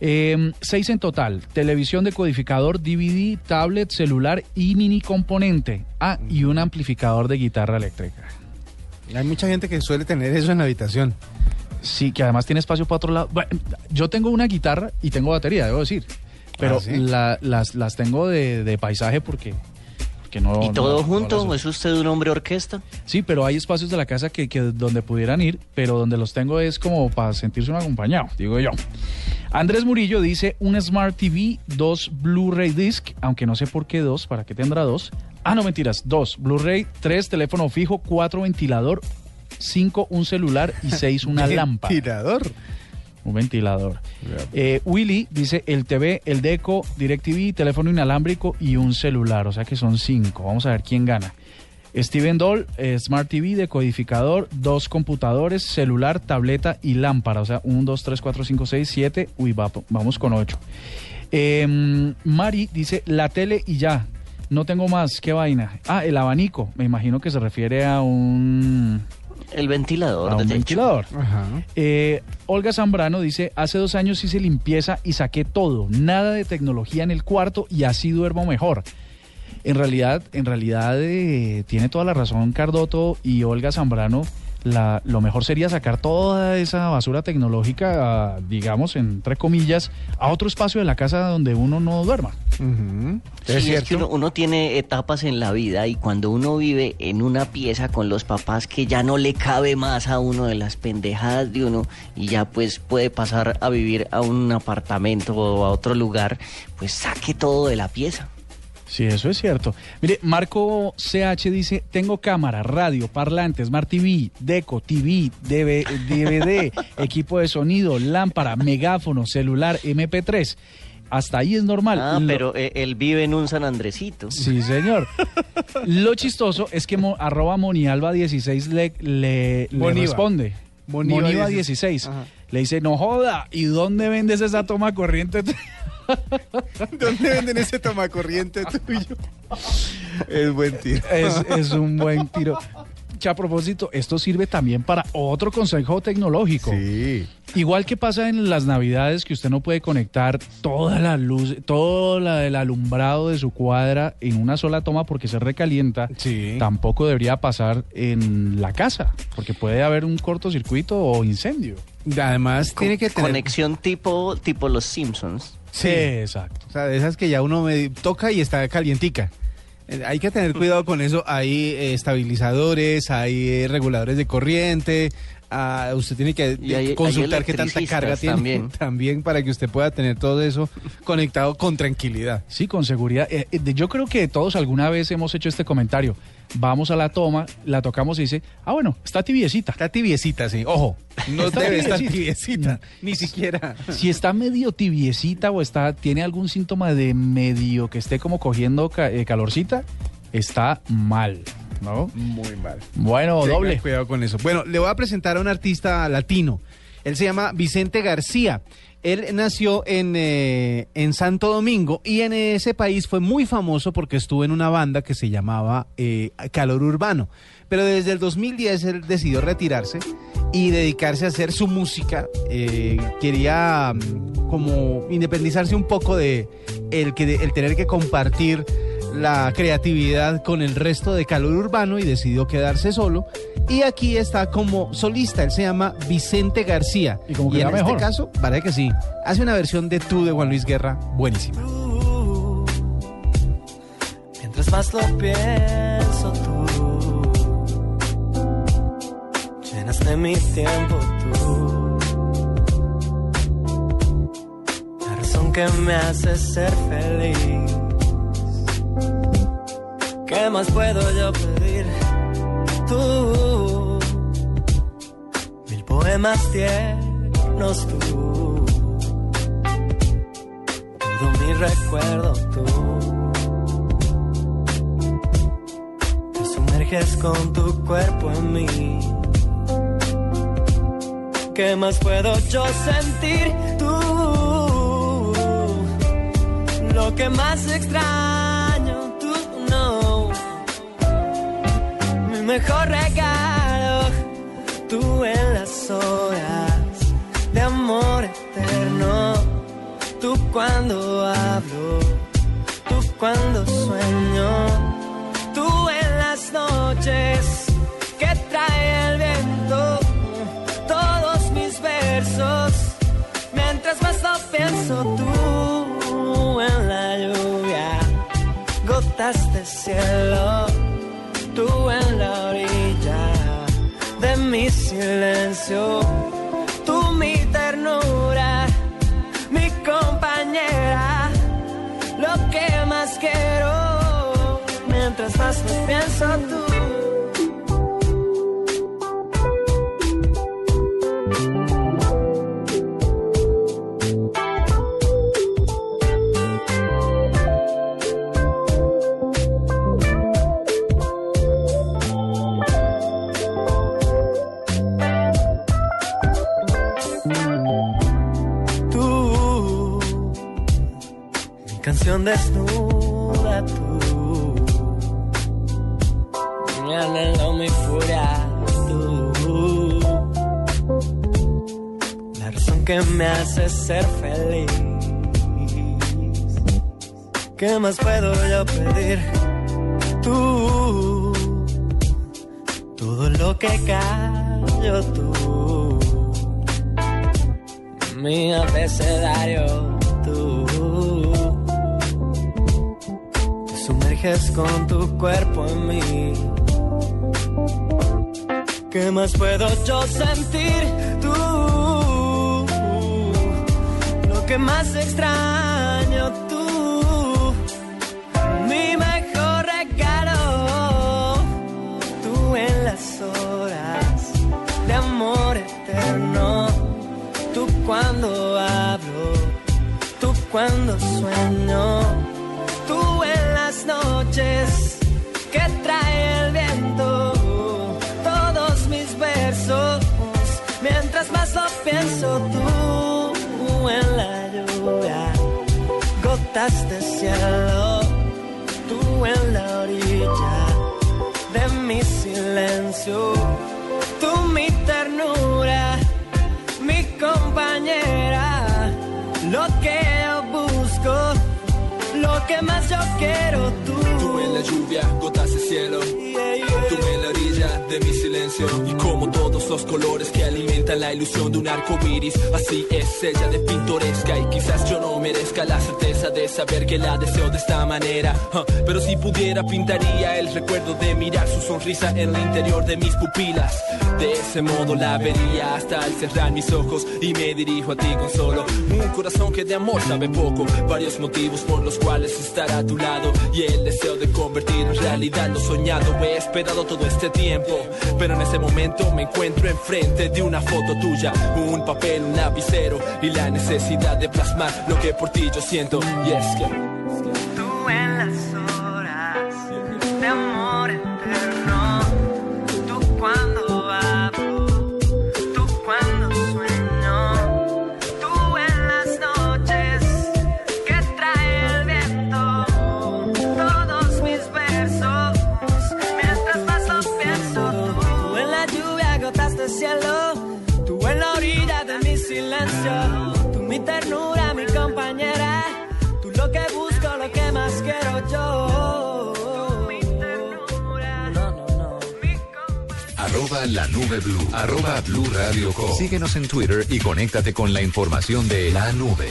Eh, seis en total. Televisión decodificador, DVD, tablet, celular y mini componente. Ah, y un amplificador de guitarra eléctrica. Hay mucha gente que suele tener eso en la habitación. Sí, que además tiene espacio para otro lado. Bueno, yo tengo una guitarra y tengo batería, debo decir. Pero ¿Ah, sí? la- las, las tengo de, de paisaje porque, porque no... ¿Y no- todo no junto? las- ¿Es usted un hombre orquesta? Sí, pero hay espacios de la casa que, que donde pudieran ir, pero donde los tengo es como para sentirse un acompañado, digo yo. Andrés Murillo dice un Smart TV, dos Blu-ray Disc, aunque no sé por qué dos, ¿para qué tendrá dos? Ah, no, mentiras, dos Blu-ray, tres teléfono fijo, cuatro ventilador, cinco un celular y [laughs] seis una lámpara. Tirador. Un ventilador. Eh, Willy dice el TV, el Deco, DirecTV, teléfono inalámbrico y un celular. O sea que son cinco. Vamos a ver quién gana. Steven Doll, eh, Smart TV, decodificador, dos computadores, celular, tableta y lámpara. O sea, un, dos, tres, cuatro, cinco, seis, siete. Uy, va- vamos con ocho. Eh, Mari dice la tele y ya. No tengo más. ¿Qué vaina? Ah, el abanico. Me imagino que se refiere a un, El ventilador a de un techo. ventilador. Ajá. Eh, Olga Zambrano dice, hace dos años hice limpieza y saqué todo, nada de tecnología en el cuarto y así duermo mejor. En realidad, en realidad eh, tiene toda la razón Cardoto y Olga Zambrano. La, lo mejor sería sacar toda esa basura tecnológica, ah, digamos, entre comillas, a otro espacio de la casa donde uno no duerma. Ujú. Sí, es es cierto. que uno, uno tiene etapas en la vida y cuando uno vive en una pieza con los papás que ya no le cabe más a uno de las pendejadas de uno y ya pues puede pasar a vivir a un apartamento o a otro lugar, pues saque todo de la pieza. Sí, eso es cierto. Mire, Marco CH dice, tengo cámara, radio, parlante, Smart TV, Deco, TV, DV DVD, [laughs] equipo de sonido, lámpara, megáfono, celular, MP3. Hasta ahí es normal. Ah, Lo- pero eh, él vive en un San Andresito. Sí, señor. Lo chistoso es que mo- arroba Monialba16 le, le, le Moniva. responde. Moniva Moniva 16. 16. Ajá. Le dice, no joda, ¿y dónde vendes esa toma corriente? [laughs] [laughs] ¿Dónde venden ese tomacorriente tuyo? Es buen tiro. es, es un buen tiro. Que a propósito, esto sirve también para otro consejo tecnológico. Sí. Igual que pasa en las navidades que usted no puede conectar toda la luz, todo la- el alumbrado de su cuadra en una sola toma porque se recalienta, Sí. tampoco debería pasar en la casa, porque puede haber un cortocircuito o incendio. Además, tiene que tener. Conexión tipo, tipo los Simpsons. Sí. Exacto. O sea, de esas que ya uno me toca y está calientica. Eh, Hay que tener cuidado con eso. Hay eh, estabilizadores, hay eh, reguladores de corriente. ah, usted tiene que Y hay- consultar qué tanta electricistas carga tiene también. [laughs] también para que usted pueda tener todo eso conectado con tranquilidad. Sí, con seguridad. Eh, eh, yo creo que todos alguna vez hemos hecho este comentario. Vamos a la toma, la tocamos y dice, ah, bueno, está tibiecita. Está tibiecita, sí. Ojo, no Está debe estar tibiecita. tibiecita. Ni siquiera. Si está medio tibiecita o está tiene algún síntoma de medio que esté como cogiendo ca- eh, calorcita, está mal, ¿no? Muy mal. Bueno, Tenga doble. Cuidado con eso. Bueno, le voy a presentar a un artista latino. Él se llama Vicente García. Él nació en, eh, en Santo Domingo y en ese país fue muy famoso porque estuvo en una banda que se llamaba eh, Calor Urbano. Pero desde el 2010 él decidió retirarse y dedicarse a hacer su música. Eh, quería mm, como independizarse un poco de el, que, el tener que compartir la creatividad con el resto de calor urbano y decidió quedarse solo. Y aquí está como solista, él se llama Vicente García. Y como que en era mejor. este caso, parece que sí, hace una versión de Tú de Juan Luis Guerra buenísima. tú. Mientras más lo pienso tú, llenaste mi tiempo tú. La razón que me hace ser feliz. ¿Qué más puedo yo pedir? Tú, mil poemas tiernos tú todo mi recuerdo tú. Te sumerges con tu cuerpo en mí. ¿Qué más puedo yo sentir tú? Lo que más extraño mejor regalo, tú en las horas de amor eterno. Tú cuando hablo, tú cuando sueño, tú en las noches que trae el viento, todos mis versos, mientras más lo pienso, tú en la lluvia, gotas de cielo, silencio, tú mi ternura mi compañera, lo que más quiero, mientras más lo pienso tú. ¿Qué más puedo yo pedir? Tú, todo lo que callo tú. Mi abecedario tú. Te sumerges con tu cuerpo en mí. ¿Qué más puedo yo sentir tú? Lo que más extraño cuando sueño, tú en las noches que trae el viento, todos mis versos, mientras más lo pienso, tú en la lluvia, gotas de cielo, tú en la orilla de mi silencio, tú mi ternura mi compañera, que más yo quiero tú. Tú en la lluvia, gotas de cielo. Yeah, yeah. Tú en la de mi silencio. Y como todos los colores que alimentan la ilusión de un arco iris, así es ella de pintoresca. Y quizás yo no merezca la certeza de saber que la deseo de esta manera. Pero si pudiera, pintaría el recuerdo de mirar su sonrisa en el interior de mis pupilas. De ese modo la vería hasta al cerrar mis ojos y me dirijo a ti con solo un corazón que de amor sabe poco. Varios motivos por los cuales estar a tu lado y el deseo de convertir en realidad lo soñado. He esperado todo este tiempo, pero en ese momento me encuentro enfrente de una foto tuya, un papel, un lapicero y la necesidad de plasmar lo que por ti yo siento. Y es que Tú en las La nube blue. Arroba blue radio com. Síguenos en Twitter y conéctate con la información de la nube.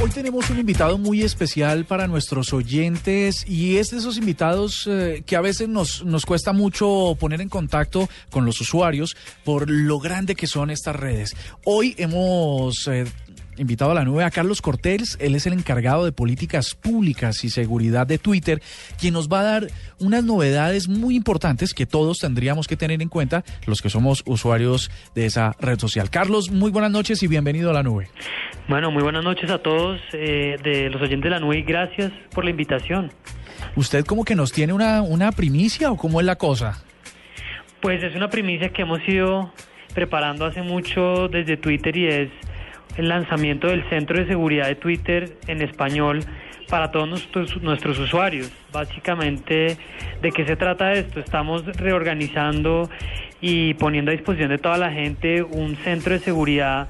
Hoy tenemos un invitado muy especial para nuestros oyentes y es de esos invitados eh, que a veces nos, nos cuesta mucho poner en contacto con los usuarios por lo grande que son estas redes. Hoy hemos eh, invitado a la nube a Carlos Cortés, él es el encargado de políticas públicas y seguridad de Twitter, quien nos va a dar unas novedades muy importantes que todos tendríamos que tener en cuenta los que somos usuarios de esa red social. Carlos, muy buenas noches y bienvenido a la nube. Bueno, muy buenas noches a todos eh, de los oyentes de la nube y gracias por la invitación. ¿Usted como que nos tiene una, una primicia o cómo es la cosa? Pues es una primicia que hemos ido preparando hace mucho desde Twitter y es el lanzamiento del Centro de Seguridad de Twitter en español para todos nuestros, nuestros usuarios. Básicamente, ¿de qué se trata esto? Estamos reorganizando y poniendo a disposición de toda la gente un centro de seguridad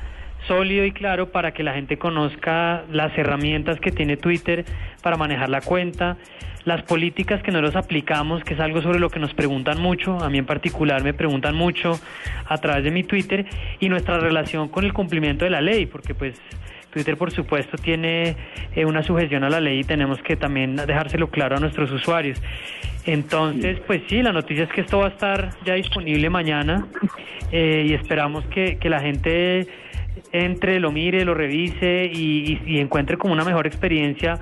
sólido y claro para que la gente conozca las herramientas que tiene Twitter para manejar la cuenta, las políticas que nosotros aplicamos, que es algo sobre lo que nos preguntan mucho, a mí en particular me preguntan mucho a través de mi Twitter, y nuestra relación con el cumplimiento de la ley, porque pues Twitter por supuesto tiene eh, una sujeción a la ley y tenemos que también dejárselo claro a nuestros usuarios. Entonces, pues sí, la noticia es que esto va a estar ya disponible mañana eh, y esperamos que, que la gente entre, lo mire, lo revise y, y- y encuentre como una mejor experiencia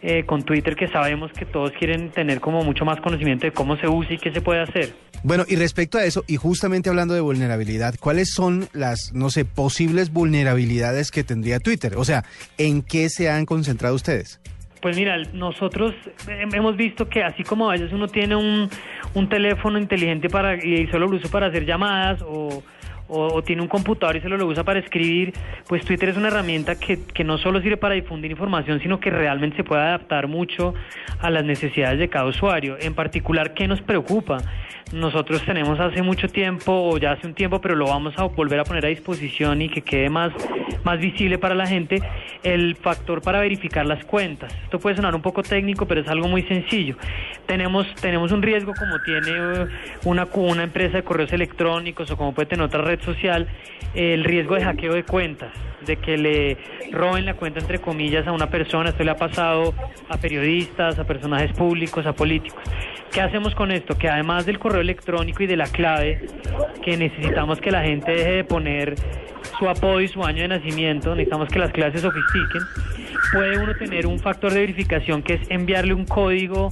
eh, con Twitter que sabemos que todos quieren tener como mucho más conocimiento de cómo se usa y qué se puede hacer. Bueno, y respecto a eso, y justamente hablando de vulnerabilidad, ¿cuáles son las, no sé, posibles vulnerabilidades que tendría Twitter? O sea, ¿en qué se han concentrado ustedes? Pues mira, nosotros hem- hemos visto que así como a veces uno tiene un, un teléfono inteligente para y solo lo usa para hacer llamadas o, o- tiene un computador y solo lo usa para escribir, pues Twitter es una herramienta que, que no solo sirve para difundir información, sino que realmente se puede adaptar mucho a las necesidades de cada usuario. En particular, ¿qué nos preocupa? Nosotros tenemos hace mucho tiempo, o ya hace un tiempo, pero lo vamos a volver a poner a disposición y que quede más, más visible para la gente, el factor para verificar las cuentas. Esto puede sonar un poco técnico, pero es algo muy sencillo. Tenemos, tenemos un riesgo como tiene eh, una, una empresa de correos electrónicos o como puede tener otra red social, el riesgo de hackeo de cuentas, de que le roben la cuenta entre comillas a una persona. Esto le ha pasado a periodistas, a personajes públicos, a políticos. ¿Qué hacemos con esto? Que además del correo electrónico y de la clave, que necesitamos que la gente deje de poner su apodo y su año de nacimiento, necesitamos que las clases se sofistiquen, puede uno tener un factor de verificación que es enviarle un código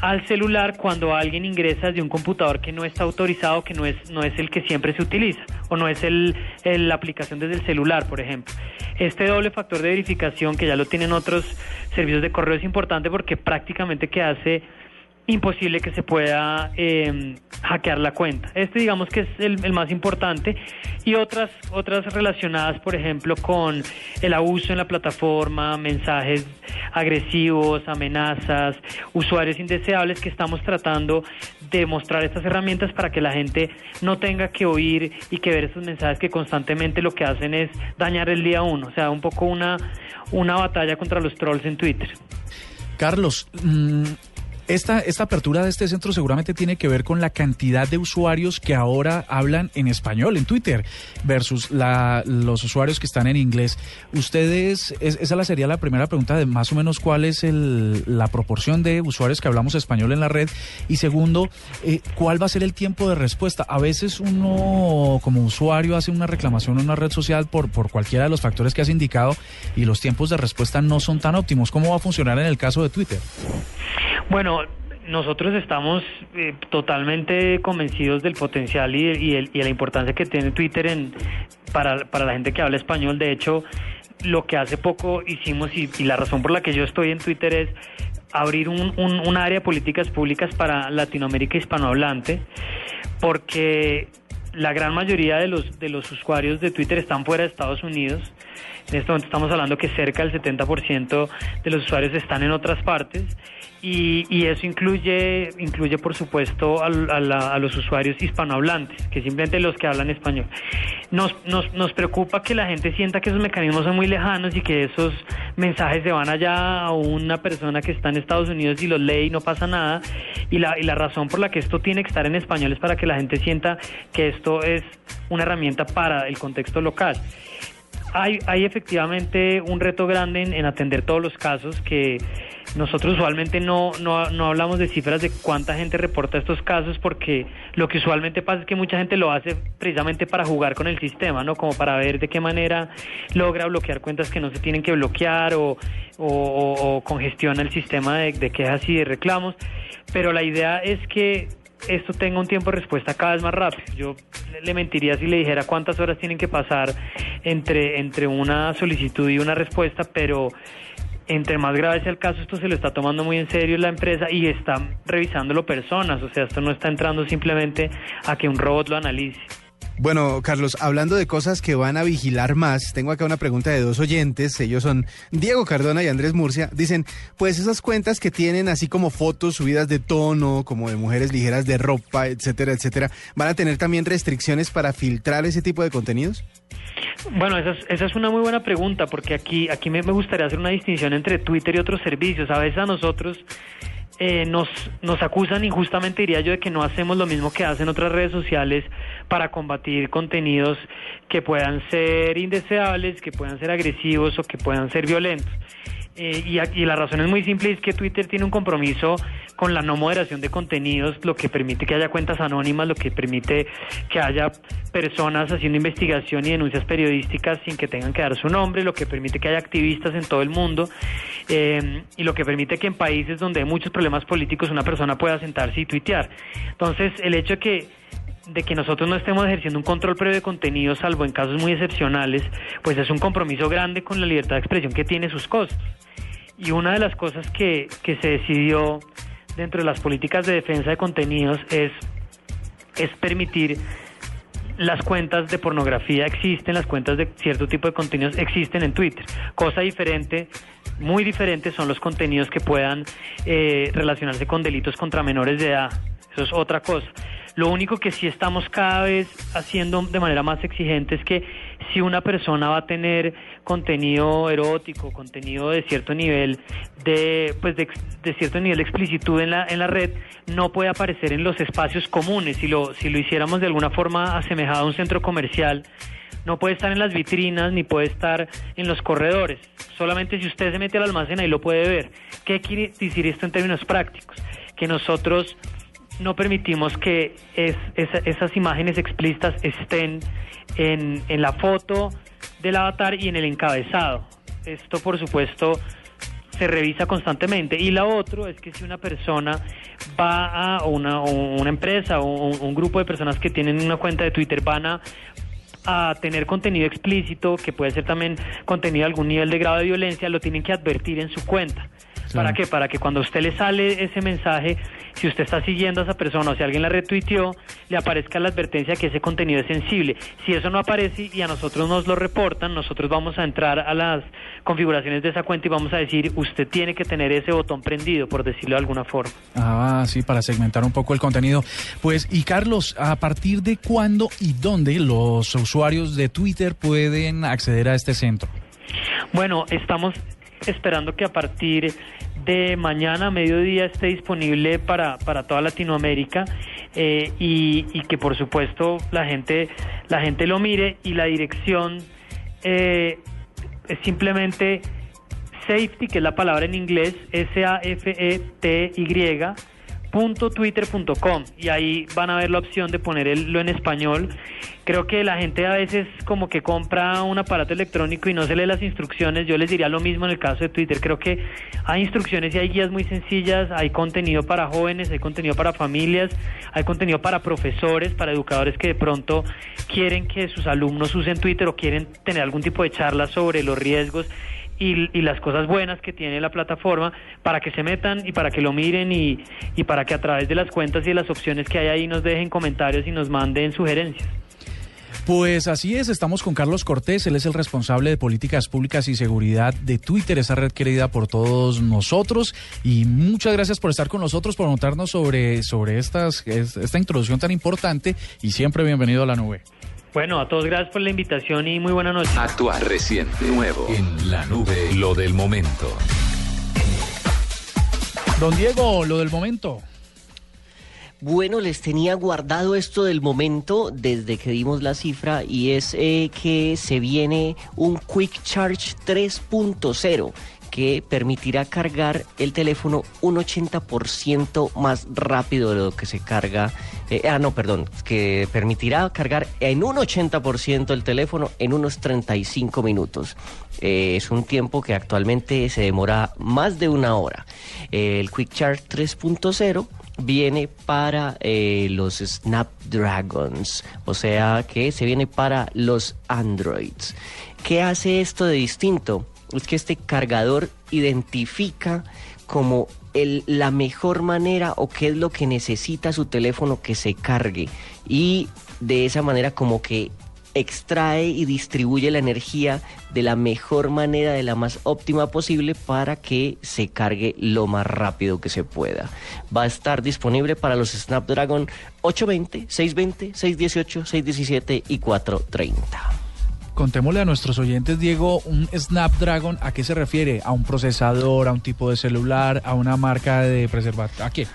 al celular cuando alguien ingresa desde un computador que no está autorizado, que no es, no es el que siempre se utiliza, o no es el, la aplicación desde el celular, por ejemplo. Este doble factor de verificación, que ya lo tienen otros servicios de correo, es importante porque prácticamente que hace imposible que se pueda eh, hackear la cuenta. Este digamos que es el, el más importante y otras otras relacionadas, por ejemplo, con el abuso en la plataforma, mensajes agresivos, amenazas, usuarios indeseables que estamos tratando de mostrar estas herramientas para que la gente no tenga que oír y que ver estos mensajes que constantemente lo que hacen es dañar el día uno, o sea, un poco una una batalla contra los trolls en Twitter. Carlos, mm, esta, esta apertura de este centro seguramente tiene que ver con la cantidad de usuarios que ahora hablan en español en Twitter versus la, los usuarios que están en inglés. Ustedes, es- esa sería la primera pregunta de más o menos cuál es el- la proporción de usuarios que hablamos español en la red. Y segundo, eh, ¿cuál va a ser el tiempo de respuesta? A veces uno como usuario hace una reclamación en una red social por, por cualquiera de los factores que has indicado y los tiempos de respuesta no son tan óptimos. ¿Cómo va a funcionar en el caso de Twitter? Bueno, nosotros estamos eh, totalmente convencidos del potencial y, la importancia que tiene Twitter en, para, la gente que habla español. De hecho, lo que hace poco hicimos y, la razón por la que yo estoy en Twitter es abrir un área de políticas públicas para Latinoamérica hispanohablante, porque la gran mayoría de los, de los usuarios de Twitter están fuera de Estados Unidos. En este momento estamos hablando que cerca del 70% de los usuarios están en otras partes y, y eso incluye, incluye por supuesto a, la- a los usuarios hispanohablantes, que simplemente los que hablan español. Nos, nos, nos preocupa que la gente sienta que esos mecanismos son muy lejanos y que esos mensajes se van allá a una persona que está en Estados Unidos y los lee y no pasa nada. Y la, y la razón por la que esto tiene que estar en español es para que la gente sienta que esto es una herramienta para el contexto local. Hay, hay efectivamente un reto grande en atender todos los casos que nosotros usualmente no, no, no hablamos de cifras de cuánta gente reporta estos casos porque lo que usualmente pasa es que mucha gente lo hace precisamente para jugar con el sistema, ¿no? Como para ver de qué manera logra bloquear cuentas que no se tienen que bloquear o, o, o- congestiona el sistema de, de quejas y de reclamos. Pero la idea es que esto tenga un tiempo de respuesta cada vez más rápido. Yo le mentiría si le dijera cuántas horas tienen que pasar entre, entre una solicitud y una respuesta, pero entre más grave sea el caso, esto se lo está tomando muy en serio la empresa y está revisándolo personas. O sea, esto no está entrando simplemente a que un robot lo analice. Bueno, Carlos, hablando de cosas que van a vigilar más, tengo acá una pregunta de dos oyentes, ellos son Diego Cardona y Andrés Murcia, dicen, pues esas cuentas que tienen así como fotos subidas de tono, como de mujeres ligeras de ropa, etcétera, etcétera, ¿van a tener también restricciones para filtrar ese tipo de contenidos? Bueno, esa es, esa es una muy buena pregunta porque aquí, aquí me, me gustaría hacer una distinción entre Twitter y otros servicios. A veces a nosotros eh, nos, nos acusan injustamente, diría yo, de que no hacemos lo mismo que hacen otras redes sociales para combatir contenidos que puedan ser indeseables, que puedan ser agresivos o que puedan ser violentos. Eh, y, aquí la razón es muy simple, es que Twitter tiene un compromiso con la no moderación de contenidos, lo que permite que haya cuentas anónimas, lo que permite que haya personas haciendo investigación y denuncias periodísticas sin que tengan que dar su nombre, lo que permite que haya activistas en todo el mundo eh, y lo que permite que en países donde hay muchos problemas políticos una persona pueda sentarse y tuitear. Entonces, el hecho de que de que nosotros no estemos ejerciendo un control previo de contenido, salvo en casos muy excepcionales, pues es un compromiso grande con la libertad de expresión que tiene sus costos. Y una de las cosas que, que se decidió dentro de las políticas de defensa de contenidos es, es permitir las cuentas de pornografía existen, las cuentas de cierto tipo de contenidos existen en Twitter. Cosa diferente, muy diferente son los contenidos que puedan eh, relacionarse con delitos contra menores de edad. Eso es otra cosa. Lo único que sí estamos cada vez haciendo de manera más exigente es que si una persona va a tener contenido erótico, contenido de cierto nivel de pues de, cierto nivel de explicitud en la en la red, no puede aparecer en los espacios comunes. Si lo si lo hiciéramos de alguna forma asemejado a un centro comercial, no puede estar en las vitrinas ni puede estar en los corredores. Solamente si usted se mete al almacén ahí lo puede ver. ¿Qué quiere decir esto en términos prácticos? Que nosotros no permitimos que es- esa- esas imágenes explícitas estén en, en la foto del avatar y en el encabezado. Esto, por supuesto, se revisa constantemente. Y la otra es que si una persona va a una, una empresa o un, un grupo de personas que tienen una cuenta de Twitter van a a tener contenido explícito, que puede ser también contenido de algún nivel de grado de violencia, lo tienen que advertir en su cuenta. ¿Para qué? Para que cuando a usted le sale ese mensaje, si usted está siguiendo a esa persona o si alguien la retuiteó, le aparezca la advertencia que ese contenido es sensible. Si eso no aparece y a nosotros nos lo reportan, nosotros vamos a entrar a las configuraciones de esa cuenta y vamos a decir, usted tiene que tener ese botón prendido, por decirlo de alguna forma. Ah, sí, para segmentar un poco el contenido. Pues, y Carlos, ¿a partir de cuándo y dónde los usuarios de Twitter pueden acceder a este centro? Bueno, estamos esperando que a partir de mañana a mediodía esté disponible para, para toda Latinoamérica eh, y, y que por supuesto la gente la gente lo mire y la dirección eh, es simplemente safety que es la palabra en inglés S Twitter.com y ahí van a ver la opción de ponerlo en español. Creo que la gente a veces como que compra un aparato electrónico y no se lee las instrucciones. Yo les diría lo mismo en el caso de Twitter. Creo que hay instrucciones y hay guías muy sencillas, hay contenido para jóvenes, hay contenido para familias, hay contenido para profesores, para educadores que de pronto quieren que sus alumnos usen Twitter o quieren tener algún tipo de charla sobre los riesgos y, y las cosas buenas que tiene la plataforma para que se metan y para que lo miren y, para que a través de las cuentas y de las opciones que hay ahí nos dejen comentarios y nos manden sugerencias. Pues así es, estamos con Carlos Cortés, él es el responsable de políticas públicas y seguridad de Twitter, esa red querida por todos nosotros. Y muchas gracias por estar con nosotros, por notarnos sobre, sobre estas, es- esta introducción tan importante y siempre bienvenido a la nube. Bueno, a todos gracias por la invitación y muy buena noche. Actual, reciente, nuevo. En la nube, lo del momento. Don Diego, lo del momento. Bueno, les tenía guardado esto del momento desde que dimos la cifra y es eh, que se viene un Quick Charge 3.0 que permitirá cargar el teléfono un 80% más rápido de lo que se carga. eh, ah, no, perdón, que permitirá cargar en un 80% el teléfono en unos 35 minutos. Eh, es un tiempo que actualmente se demora más de una hora. Eh, el Quick Charge 3.0 viene para los Snapdragons, o sea que se viene para los Androids. ¿Qué hace esto de distinto? Es que este cargador identifica como el- la mejor manera o qué es lo que necesita su teléfono que se cargue y de esa manera como que extrae y distribuye la energía de la mejor manera, de la más óptima posible para que se cargue lo más rápido que se pueda. Va a estar disponible para los Snapdragon 820, 620, 618, 617 y 430. Contémosle a nuestros oyentes, Diego, un Snapdragon, ¿a qué se refiere? ¿A un procesador, a un tipo de celular, a una marca de preservativo? ¿A qué?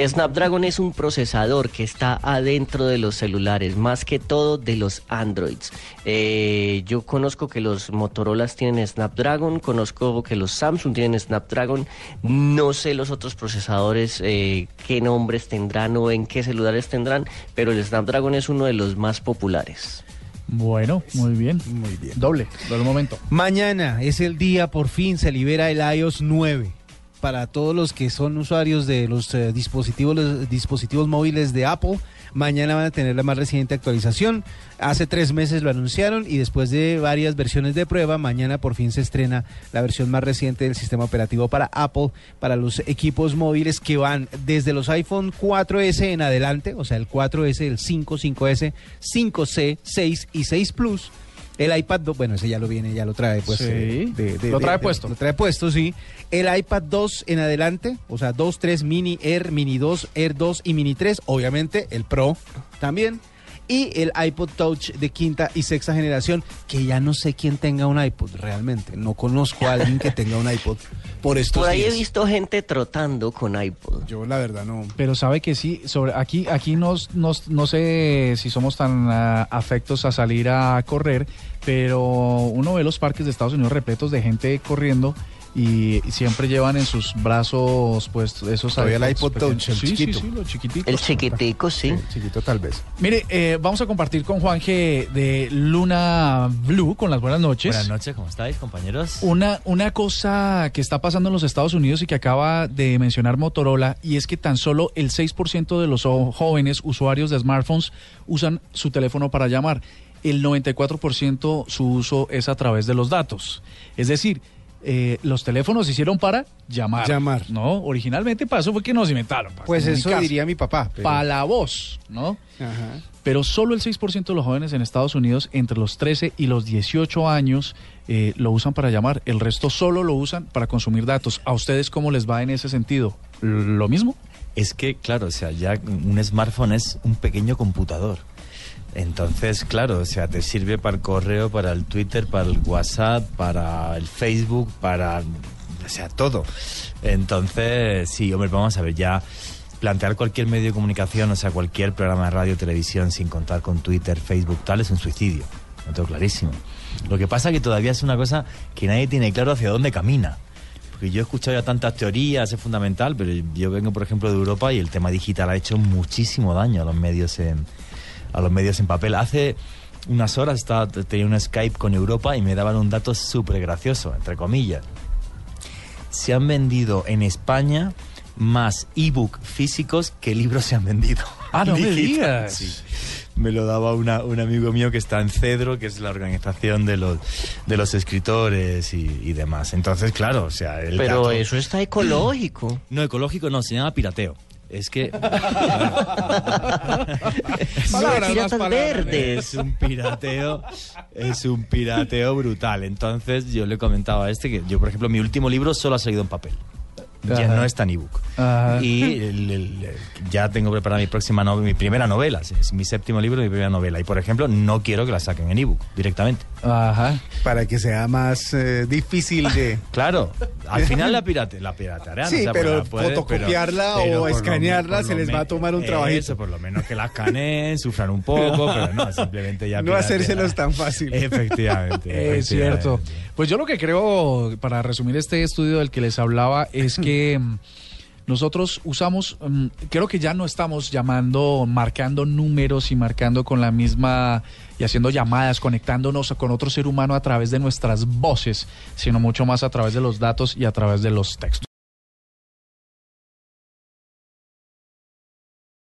Snapdragon es un procesador que está adentro de los celulares, más que todo de los Androids. Eh, yo conozco que los Motorolas tienen Snapdragon, conozco que los Samsung tienen Snapdragon, no sé los otros procesadores eh, qué nombres tendrán o en qué celulares tendrán, pero el Snapdragon es uno de los más populares. Bueno, muy bien. Muy bien. Doble, del momento. Mañana es el día, por fin se libera el iOS 9 para todos los que son usuarios de los eh, dispositivos, los dispositivos móviles de Apple. Mañana van a tener la más reciente actualización. Hace tres meses lo anunciaron y después de varias versiones de prueba, mañana por fin se estrena la versión más reciente del sistema operativo para Apple, para los equipos móviles que van desde los iPhone 4S en adelante, o sea, el 4S, el 5, 5S, 5C, 6 y 6 Plus. El iPad 2, bueno, ese ya lo viene, ya lo trae pues. Sí. eh, de- de- Lo trae de- puesto. Lo trae puesto, sí. El iPad 2 en adelante, o sea, 2, 3, Mini, Air, Mini 2, Air 2 y Mini 3. Obviamente el Pro también. Y el iPod Touch de quinta y sexta generación, que ya no sé quién tenga un iPod realmente. No conozco a alguien que tenga un iPod por estos Por ahí he visto gente trotando con iPod. Yo la verdad no. Pero sabe que sí, sobre aquí, aquí nos, nos- no sé si somos tan ah, afectos a salir a correr, pero uno ve los parques de Estados Unidos repletos de gente corriendo y, y siempre llevan en sus brazos pues esos Todavía el iPod. Touch, el sí, chiquito. Sí, sí, los chiquiticos. El chiquitico, sí. Chiquito tal vez. Mire, eh, vamos a compartir con Juanje de Luna Blue con las buenas noches. Buenas noches, ¿cómo estáis, compañeros? Una, una cosa que está pasando en los Estados Unidos y que acaba de mencionar Motorola, y es que tan solo el 6% de los jóvenes usuarios de smartphones usan su teléfono para llamar. El 94% su uso es a través de los datos. Es decir, eh, los teléfonos se hicieron para llamar. Llamar. No, originalmente para eso fue que nos inventaron. para Pues eso comunicarse. diría mi papá. pero- Para la voz, ¿no? Ajá. pero solo el 6% de los jóvenes en Estados Unidos entre los 13 y los 18 años eh, lo usan para llamar, el resto solo lo usan para consumir datos. ¿A ustedes cómo les va en ese sentido? ¿Lo mismo? Es que, claro, o sea, ya un smartphone es un pequeño computador. Entonces, claro, o sea, te sirve para el correo, para el Twitter, para el WhatsApp, para el Facebook, para, o sea, todo. Entonces, sí, hombre, vamos a ver, ya plantear cualquier medio de comunicación, o sea, cualquier programa de radio, televisión, sin contar con Twitter, Facebook, tal, es un suicidio. Lo tengo clarísimo. Lo que pasa que todavía es una cosa que nadie tiene claro hacia dónde camina. Porque yo he escuchado ya tantas teorías, es fundamental, pero yo vengo, por ejemplo, de Europa y el tema digital ha hecho muchísimo daño a los medios en, a los medios en papel. Hace unas horas estaba, tenía un Skype con Europa y me daban un dato súper gracioso, entre comillas. Se han vendido en España más ebook físicos que libros se han vendido. [laughs] Ah, no me digas. sí. Me lo daba una- un amigo mío que está en Cedro, que es la organización de los, de los escritores y, y demás. Entonces, claro, o sea, el Pero dato- eso está [clears throat] ecológico. No, ecológico no, se llama pirateo. Es que [laughs] Palabras, piratas verdes. es un pirateo, es un pirateo brutal. Entonces yo le he comentado a este que yo, por ejemplo, mi último libro solo ha salido en papel. Ya Ajá. no está en ebook. Ajá. Y el- el- ya tengo preparada mi próxima novela, mi primera novela. Es- Es mi séptimo libro, mi primera novela. Y por ejemplo, no quiero que la saquen en ebook directamente. Ajá. Para que sea más eh, difícil de... [laughs] Claro, al final la pirate, la piratearán. Sí, o sea, pero puede- fotocopiarla pero- o escanearla se les va a tomar un trabajito. Eso, por lo menos que la escaneen, sufran un poco, pero no, simplemente ya [laughs] No hacérselos tan fácil. Efectivamente. [laughs] Es cierto. efectivamente. Pues yo lo que creo, para resumir este estudio del que les hablaba, es que nosotros usamos, mm, creo que ya no estamos llamando, marcando números y marcando con la misma y haciendo llamadas, conectándonos con otro ser humano a través de nuestras voces, sino mucho más a través de los datos y a través de los textos.